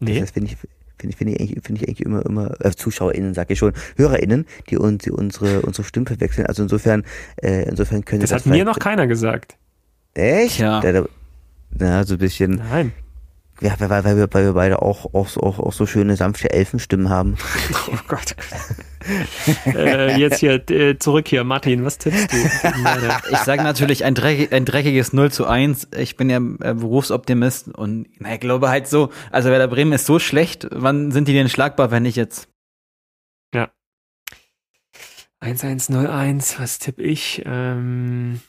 Nee. Das finde ich, finde ich, finde ich eigentlich, finde ich eigentlich immer, immer, äh, ZuschauerInnen, sag ich schon, HörerInnen, die uns, die unsere, unsere Stimmen verwechseln. Also insofern, äh, insofern können das, das hat mir noch keiner gesagt. Echt? Ja. Na, so ein bisschen. Nein. Ja, weil, weil, wir, weil wir beide auch, auch, auch, auch so schöne, sanfte Elfenstimmen haben. Oh Gott. äh, jetzt hier äh, zurück hier, Martin, was tippst du? ich sage natürlich ein, dreckig, ein dreckiges 0 zu 1. Ich bin ja äh, Berufsoptimist und na, ich glaube halt so, also Werder Bremen ist so schlecht, wann sind die denn schlagbar, wenn nicht jetzt? Ja. 1-1-0-1, was tippe ich? Ähm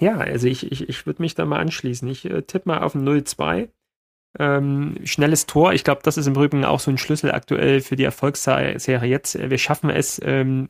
ja, also ich, ich, ich würde mich da mal anschließen. Ich äh, tippe mal auf ein 0-2. Ähm, schnelles Tor. Ich glaube, das ist im Übrigen auch so ein Schlüssel aktuell für die Erfolgsserie jetzt. Wir schaffen es ähm,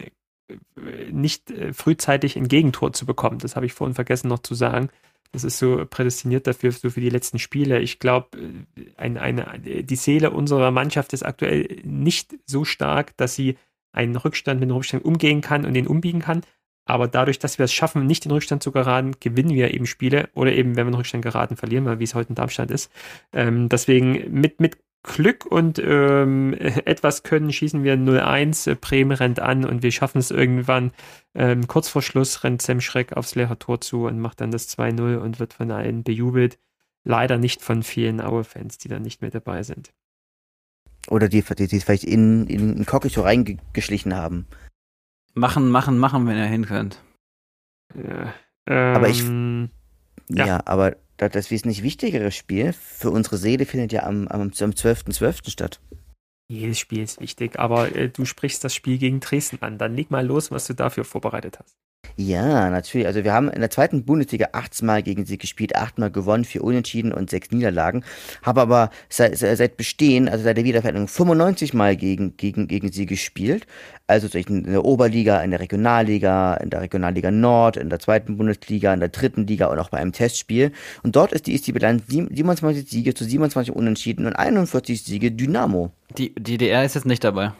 nicht äh, frühzeitig ein Gegentor zu bekommen. Das habe ich vorhin vergessen noch zu sagen. Das ist so prädestiniert dafür, so für die letzten Spiele. Ich glaube, äh, ein, eine, die Seele unserer Mannschaft ist aktuell nicht so stark, dass sie einen Rückstand mit einem Rückstand umgehen kann und den umbiegen kann. Aber dadurch, dass wir es schaffen, nicht in Rückstand zu geraten, gewinnen wir eben Spiele oder eben, wenn wir in Rückstand geraten, verlieren wir, wie es heute in Darmstadt ist. Ähm, deswegen mit, mit Glück und ähm, etwas können schießen wir 0-1. Bremen rennt an und wir schaffen es irgendwann. Ähm, kurz vor Schluss rennt Sam Schreck aufs leere Tor zu und macht dann das 2-0 und wird von allen bejubelt. Leider nicht von vielen Aue-Fans, die dann nicht mehr dabei sind. Oder die, die, die vielleicht in, in, in Kokicho reingeschlichen haben. Machen, machen, machen, wenn ihr hin könnt. Ja. Ähm, aber ich. Ja. ja, aber das wesentlich wichtigere Spiel für unsere Seele findet ja am, am, am 12.12. .12. statt. Jedes Spiel ist wichtig, aber äh, du sprichst das Spiel gegen Dresden an. Dann leg mal los, was du dafür vorbereitet hast. Ja, natürlich. Also wir haben in der zweiten Bundesliga 18 Mal gegen sie gespielt, achtmal gewonnen, vier Unentschieden und sechs Niederlagen. Habe aber seit, seit Bestehen, also seit der Wiedervereinigung, 95 Mal gegen, gegen, gegen sie gespielt. Also in der Oberliga, in der Regionalliga, in der Regionalliga Nord, in der zweiten Bundesliga, in der dritten Liga und auch bei einem Testspiel. Und dort ist die, ist die Bilanz 27 Siege zu 27 Unentschieden und 41 Siege Dynamo. Die, die DDR ist jetzt nicht dabei.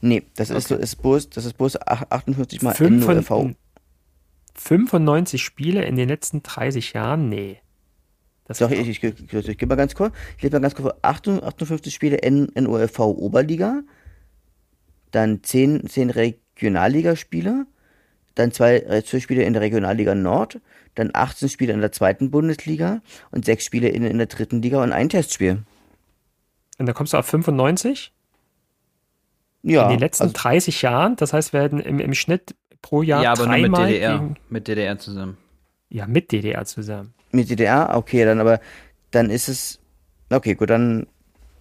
Nee, das okay. ist, ist bloß, das ist bloß 48 mal NOV. 95 Spiele in den letzten 30 Jahren? Nee. Das Doch, ich, ich, ich, ich gebe mal ganz kurz. Ich lese mal ganz kurz vor. 58 Spiele in, in OLV Oberliga, dann 10, 10 Regionalligaspiele, dann zwei, äh, zwei Spiele in der Regionalliga Nord, dann 18 Spiele in der zweiten Bundesliga und sechs Spiele in, in der dritten Liga und ein Testspiel. Und da kommst du auf 95? Ja. In den letzten also, 30 Jahren, das heißt, wir hätten im, im Schnitt pro Jahr ja, aber dreimal nur mit DDR. Gegen, mit DDR zusammen. Ja, mit DDR zusammen. Mit DDR? Okay, dann aber, dann ist es, okay, gut, dann,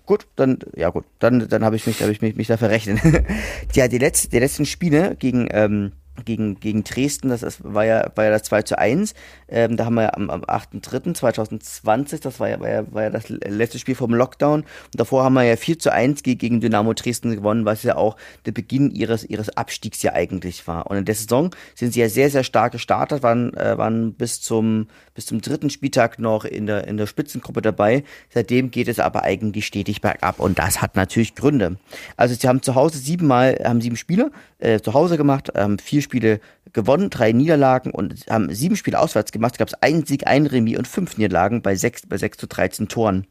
gut, dann, ja gut, dann, dann habe ich mich, habe ich mich, mich da verrechnet. ja, die, letzten, die letzten Spiele gegen, ähm, gegen, gegen Dresden, das ist, war, ja, war ja das 2 zu 1. Ähm, da haben wir ja am, am 8.3.2020, das war ja, war, ja, war ja das letzte Spiel vom Lockdown. Und davor haben wir ja 4 zu 1 gegen Dynamo Dresden gewonnen, was ja auch der Beginn ihres, ihres Abstiegs ja eigentlich war. Und in der Saison sind sie ja sehr, sehr stark gestartet, waren, äh, waren bis zum, bis zum dritten Spieltag noch in der, in der Spitzengruppe dabei. Seitdem geht es aber eigentlich stetig bergab. Und das hat natürlich Gründe. Also sie haben zu Hause siebenmal, haben sieben Spiele äh, zu Hause gemacht, haben vier Spiele gewonnen, drei Niederlagen und haben sieben Spiele auswärts gemacht. Da gab es einen Sieg, ein Remis und fünf Niederlagen bei sechs, bei sechs zu 13 Toren.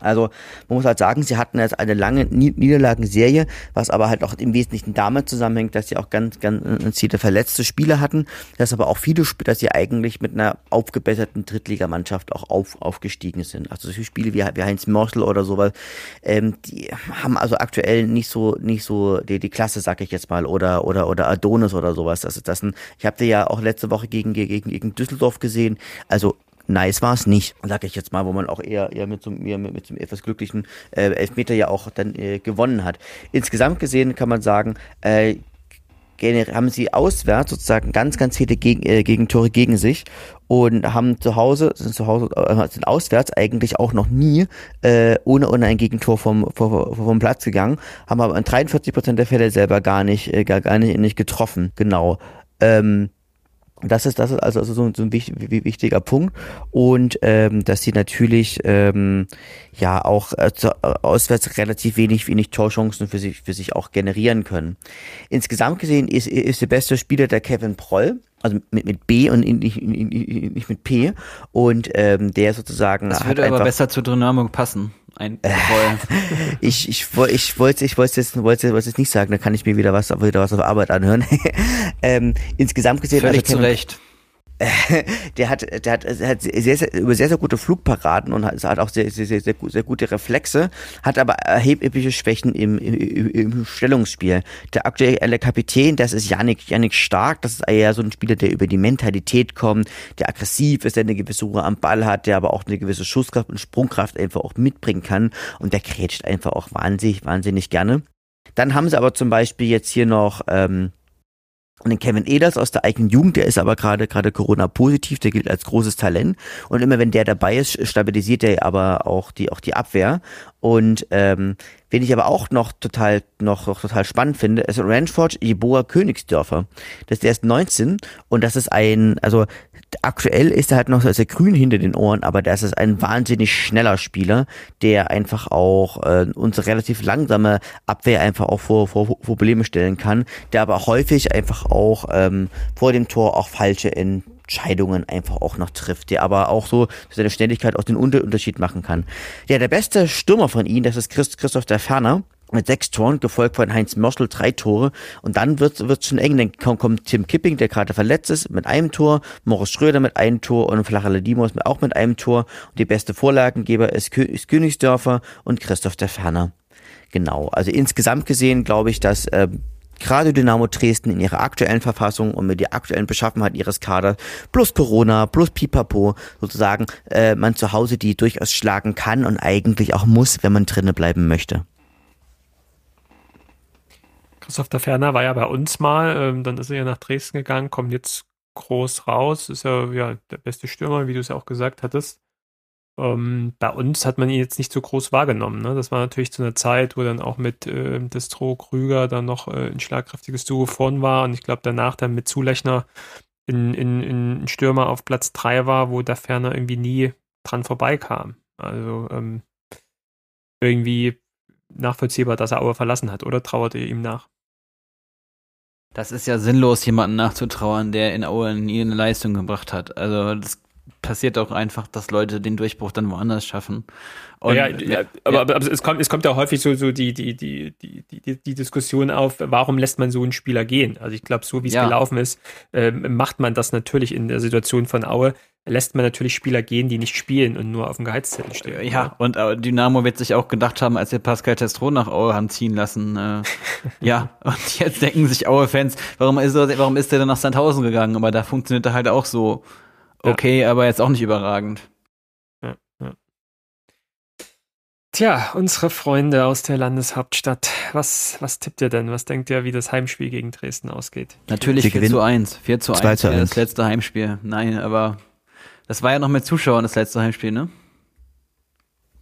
Also man muss halt sagen, sie hatten jetzt eine lange Niederlagenserie, was aber halt auch im Wesentlichen damit zusammenhängt, dass sie auch ganz, ganz viele verletzte Spieler hatten, dass aber auch viele Spieler, dass sie eigentlich mit einer aufgebesserten Drittligamannschaft auch auf, aufgestiegen sind. Also solche Spiele wie, wie Heinz Morsel oder sowas, ähm, die haben also aktuell nicht so nicht so die, die Klasse, sag ich jetzt mal, oder oder oder Adonis oder sowas. Das ist das sind, ich habe ja auch letzte Woche gegen gegen gegen Düsseldorf gesehen. Also nice war es nicht, sage ich jetzt mal, wo man auch eher, eher mit so eher mit, mit einem etwas glücklichen äh, Elfmeter ja auch dann äh, gewonnen hat. Insgesamt gesehen kann man sagen, äh, haben sie auswärts sozusagen ganz, ganz viele Geg äh, Gegentore gegen sich und haben zu Hause, sind zu Hause, äh, sind auswärts eigentlich auch noch nie äh, ohne, ohne ein Gegentor vom, vom, vom Platz gegangen, haben aber in 43 Prozent der Fälle selber gar nicht, äh, gar, gar nicht, nicht getroffen. Genau. Ähm, das ist, das ist also, also so, so ein wichtig, wichtiger Punkt. Und ähm, dass sie natürlich ähm, ja auch äh, auswärts relativ wenig, wenig Torchancen für sich, für sich auch generieren können. Insgesamt gesehen ist, ist der beste Spieler der Kevin Proll also mit, mit B und nicht, nicht mit P und ähm, der sozusagen das würde aber besser zur Dynamo passen ein ich ich ich wollte ich wollte jetzt wollte wollte jetzt nicht sagen da kann ich mir wieder was wieder was auf Arbeit anhören. Ähm, insgesamt gesehen völlig also, zu Recht der hat, der hat, der hat sehr, sehr, über sehr, sehr gute Flugparaden und hat, auch sehr, sehr, sehr, sehr, sehr gute Reflexe, hat aber erhebliche Schwächen im, im, im Stellungsspiel. Der aktuelle Kapitän, das ist Yannick, Yannick Stark, das ist eher so ein Spieler, der über die Mentalität kommt, der aggressiv ist, der eine gewisse Ruhe am Ball hat, der aber auch eine gewisse Schusskraft und Sprungkraft einfach auch mitbringen kann und der krätscht einfach auch wahnsinnig, wahnsinnig gerne. Dann haben sie aber zum Beispiel jetzt hier noch ähm, und den Kevin Eders aus der eigenen Jugend, der ist aber gerade gerade Corona positiv, der gilt als großes Talent und immer wenn der dabei ist, stabilisiert er aber auch die auch die Abwehr und ähm, wen ich aber auch noch total noch, noch total spannend finde, ist Ranchford Jeboa Königsdörfer. Das ist erst 19 und das ist ein also aktuell ist er halt noch sehr grün hinter den Ohren, aber das ist ein wahnsinnig schneller Spieler, der einfach auch äh, unsere relativ langsame Abwehr einfach auch vor, vor, vor Probleme stellen kann, der aber häufig einfach auch ähm, vor dem Tor auch falsche Entscheidungen einfach auch noch trifft, der aber auch so seine Schnelligkeit auch den Unterschied machen kann. Ja, der beste Stürmer von ihnen, das ist Christ, Christoph der Ferner mit sechs Toren, gefolgt von Heinz Mörschel, drei Tore. Und dann wird es schon eng. Dann kommt, Tim Kipping, der gerade verletzt ist, mit einem Tor, Morris Schröder mit einem Tor und Flachele Dimos auch mit einem Tor. Und die beste Vorlagengeber ist, ist Königsdörfer und Christoph der Ferner. Genau. Also insgesamt gesehen glaube ich, dass äh, gerade Dynamo Dresden in ihrer aktuellen Verfassung und mit der aktuellen Beschaffenheit ihres Kaders plus Corona plus Pipapo sozusagen äh, man zu Hause die durchaus schlagen kann und eigentlich auch muss, wenn man drinnen bleiben möchte. Der Ferner war ja bei uns mal, ähm, dann ist er ja nach Dresden gegangen, kommt jetzt groß raus, ist ja, ja der beste Stürmer, wie du es ja auch gesagt hattest. Ähm, bei uns hat man ihn jetzt nicht so groß wahrgenommen. Ne? Das war natürlich zu einer Zeit, wo dann auch mit äh, Destro Krüger dann noch äh, ein schlagkräftiges Duo vorn war und ich glaube danach dann mit Zulechner in, in, in Stürmer auf Platz 3 war, wo der Ferner irgendwie nie dran vorbeikam. Also ähm, irgendwie nachvollziehbar, dass er Aue verlassen hat, oder trauert ihr ihm nach? Das ist ja sinnlos, jemanden nachzutrauern, der in Aue nie eine Leistung gebracht hat. Also das passiert auch einfach, dass Leute den Durchbruch dann woanders schaffen. Und, ja, ja, aber, aber, aber, es kommt, es kommt ja häufig so, so die, die, die, die, die, die Diskussion auf, warum lässt man so einen Spieler gehen? Also ich glaube, so wie es ja. gelaufen ist, äh, macht man das natürlich in der Situation von Aue lässt man natürlich Spieler gehen, die nicht spielen und nur auf dem Gehaltszettel stehen. Ja, und äh, Dynamo wird sich auch gedacht haben, als wir Pascal Testro nach Aue haben ziehen lassen. Äh, ja, und jetzt denken sich Aue-Fans, warum ist er, warum ist er denn nach Sandhausen gegangen? Aber da funktioniert er halt auch so okay, ja. aber jetzt auch nicht überragend. Ja, ja. Tja, unsere Freunde aus der Landeshauptstadt. Was, was tippt ihr denn? Was denkt ihr, wie das Heimspiel gegen Dresden ausgeht? Natürlich 4 zu 1. 4 zu 1 für das letzte Heimspiel. Nein, aber das war ja noch mit Zuschauern das letzte Heimspiel, ne?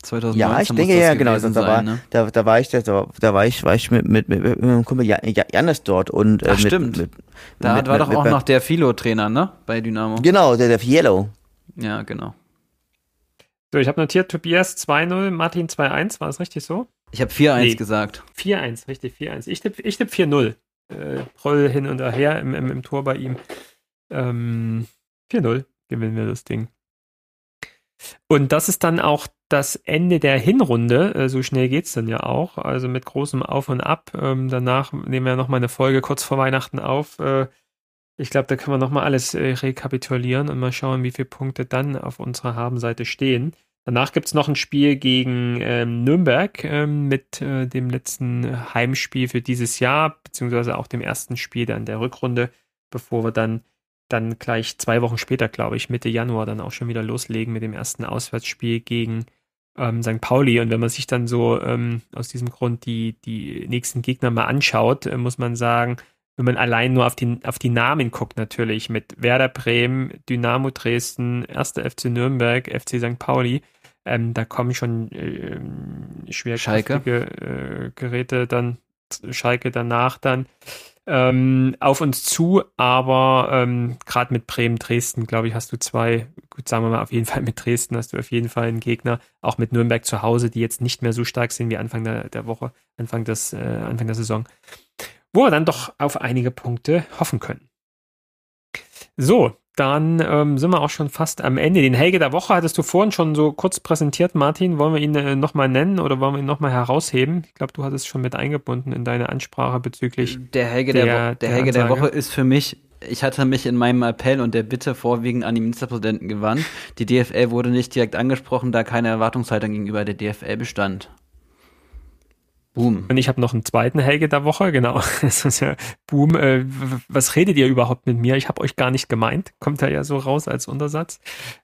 2019 ja, ich denke ja, genau. Da, sein, war, ne? da, da war ich, da, da war ich, war ich mit, mit, mit, mit meinem Kumpel Janis dort und äh, Ach, stimmt. Mit, da mit, war doch auch noch der Philo-Trainer, ne? Bei Dynamo. Genau, der, der Fiello. Ja, genau. So, ich habe notiert Tobias 2-0, Martin 2-1, war das richtig so? Ich habe 4-1 nee. gesagt. 4-1, richtig, 4-1. Ich tippe ich tipp 4-0. Äh, Proll hin und her im, im, im Tor bei ihm. Ähm, 4-0 gewinnen wir das Ding. Und das ist dann auch das Ende der Hinrunde. Äh, so schnell geht es dann ja auch. Also mit großem Auf und Ab. Ähm, danach nehmen wir nochmal eine Folge kurz vor Weihnachten auf. Äh, ich glaube, da können wir nochmal alles äh, rekapitulieren und mal schauen, wie viele Punkte dann auf unserer Habenseite stehen. Danach gibt es noch ein Spiel gegen ähm, Nürnberg ähm, mit dem letzten Heimspiel für dieses Jahr, beziehungsweise auch dem ersten Spiel dann der Rückrunde, bevor wir dann, dann gleich zwei Wochen später, glaube ich, Mitte Januar dann auch schon wieder loslegen mit dem ersten Auswärtsspiel gegen ähm, St. Pauli. Und wenn man sich dann so ähm, aus diesem Grund die, die nächsten Gegner mal anschaut, äh, muss man sagen, wenn man allein nur auf die, auf die Namen guckt, natürlich mit Werder Bremen, Dynamo Dresden, 1. FC Nürnberg, FC St. Pauli, ähm, da kommen schon äh, schwerkräftige äh, Geräte dann, Schalke danach dann ähm, auf uns zu, aber ähm, gerade mit Bremen, Dresden, glaube ich, hast du zwei, gut, sagen wir mal, auf jeden Fall mit Dresden hast du auf jeden Fall einen Gegner, auch mit Nürnberg zu Hause, die jetzt nicht mehr so stark sind wie Anfang der, der Woche, Anfang, des, äh, Anfang der Saison wo wir dann doch auf einige Punkte hoffen können. So, dann ähm, sind wir auch schon fast am Ende. Den Helge der Woche hattest du vorhin schon so kurz präsentiert, Martin. Wollen wir ihn äh, nochmal nennen oder wollen wir ihn nochmal herausheben? Ich glaube, du hattest schon mit eingebunden in deine Ansprache bezüglich. Der Helge der, der, der, Helge der Woche ist für mich ich hatte mich in meinem Appell und der Bitte vorwiegend an die Ministerpräsidenten gewandt. Die DFL wurde nicht direkt angesprochen, da keine Erwartungshaltung gegenüber der DFL bestand. Boom. Und ich habe noch einen zweiten Helge der Woche, genau. Boom. Äh, was redet ihr überhaupt mit mir? Ich habe euch gar nicht gemeint. Kommt da ja so raus als Untersatz.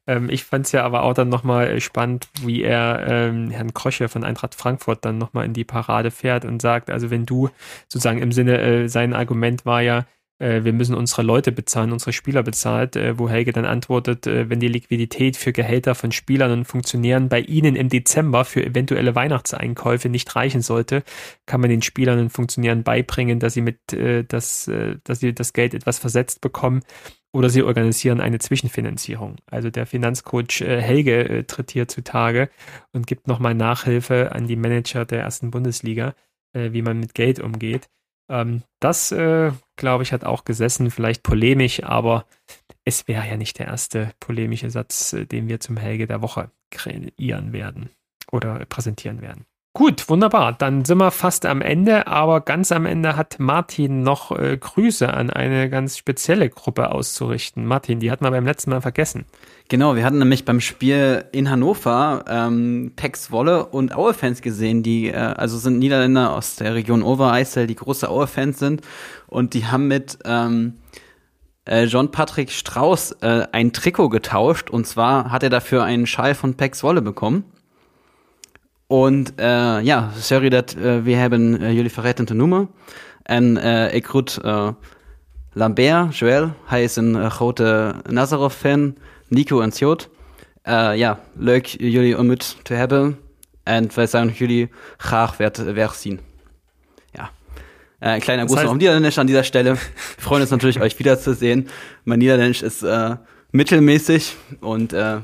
Ähm, ich fand es ja aber auch dann nochmal spannend, wie er ähm, Herrn Krösche von Eintracht Frankfurt dann nochmal in die Parade fährt und sagt, also wenn du sozusagen im Sinne, äh, sein Argument war ja, äh, wir müssen unsere Leute bezahlen, unsere Spieler bezahlt, äh, wo Helge dann antwortet, äh, wenn die Liquidität für Gehälter von Spielern und Funktionären bei Ihnen im Dezember für eventuelle Weihnachtseinkäufe nicht reichen sollte, kann man den Spielern und Funktionären beibringen, dass sie mit das, dass sie das Geld etwas versetzt bekommen oder sie organisieren eine Zwischenfinanzierung. Also der Finanzcoach Helge tritt hier zutage und gibt nochmal Nachhilfe an die Manager der ersten Bundesliga, wie man mit Geld umgeht. Ähm, das, äh, glaube ich, hat auch gesessen, vielleicht polemisch, aber es wäre ja nicht der erste polemische Satz, äh, den wir zum Helge der Woche kreieren werden oder präsentieren werden. Gut, wunderbar. Dann sind wir fast am Ende, aber ganz am Ende hat Martin noch äh, Grüße an eine ganz spezielle Gruppe auszurichten. Martin, die hatten wir beim letzten Mal vergessen. Genau, wir hatten nämlich beim Spiel in Hannover ähm, Pex Wolle und Aue-Fans gesehen, die äh, also sind Niederländer aus der Region Overijssel, die große Aue-Fans sind und die haben mit ähm, äh, John Patrick Strauß äh, ein Trikot getauscht und zwar hat er dafür einen Schal von Pex Wolle bekommen. Und uh, ja, sorry dat uh, we hebben uh, jullie vergeten te noemen. En uh, ik groet uh, Lambert, Joël, hij is een grote Nazarov-fan. Nico en Sjoot. ja, leuk jullie ontmoet te hebben. En wij zijn jullie graag weer, zien. Ja. ein kleiner Gruß noch um Niederländisch an dieser Stelle. Wir freuen uns natürlich, euch wiederzusehen. Mein Niederländisch ist mittelmäßig und ja.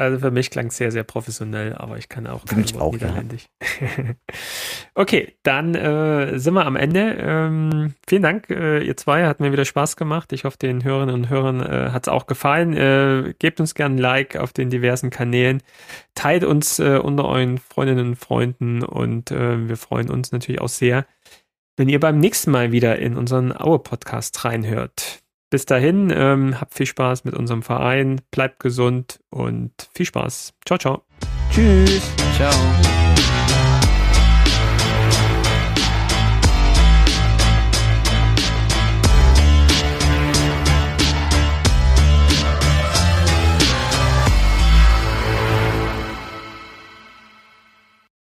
Also für mich klang es sehr, sehr professionell, aber ich kann auch, kein auch Niederländisch. Ja. okay, dann äh, sind wir am Ende. Ähm, vielen Dank, äh, ihr zwei. Hat mir wieder Spaß gemacht. Ich hoffe, den Hörerinnen und Hörern äh, hat es auch gefallen. Äh, gebt uns gerne ein Like auf den diversen Kanälen. Teilt uns äh, unter euren Freundinnen und Freunden und äh, wir freuen uns natürlich auch sehr, wenn ihr beim nächsten Mal wieder in unseren Aue-Podcast reinhört. Bis dahin, ähm, habt viel Spaß mit unserem Verein, bleibt gesund und viel Spaß. Ciao, ciao. Tschüss. Ciao.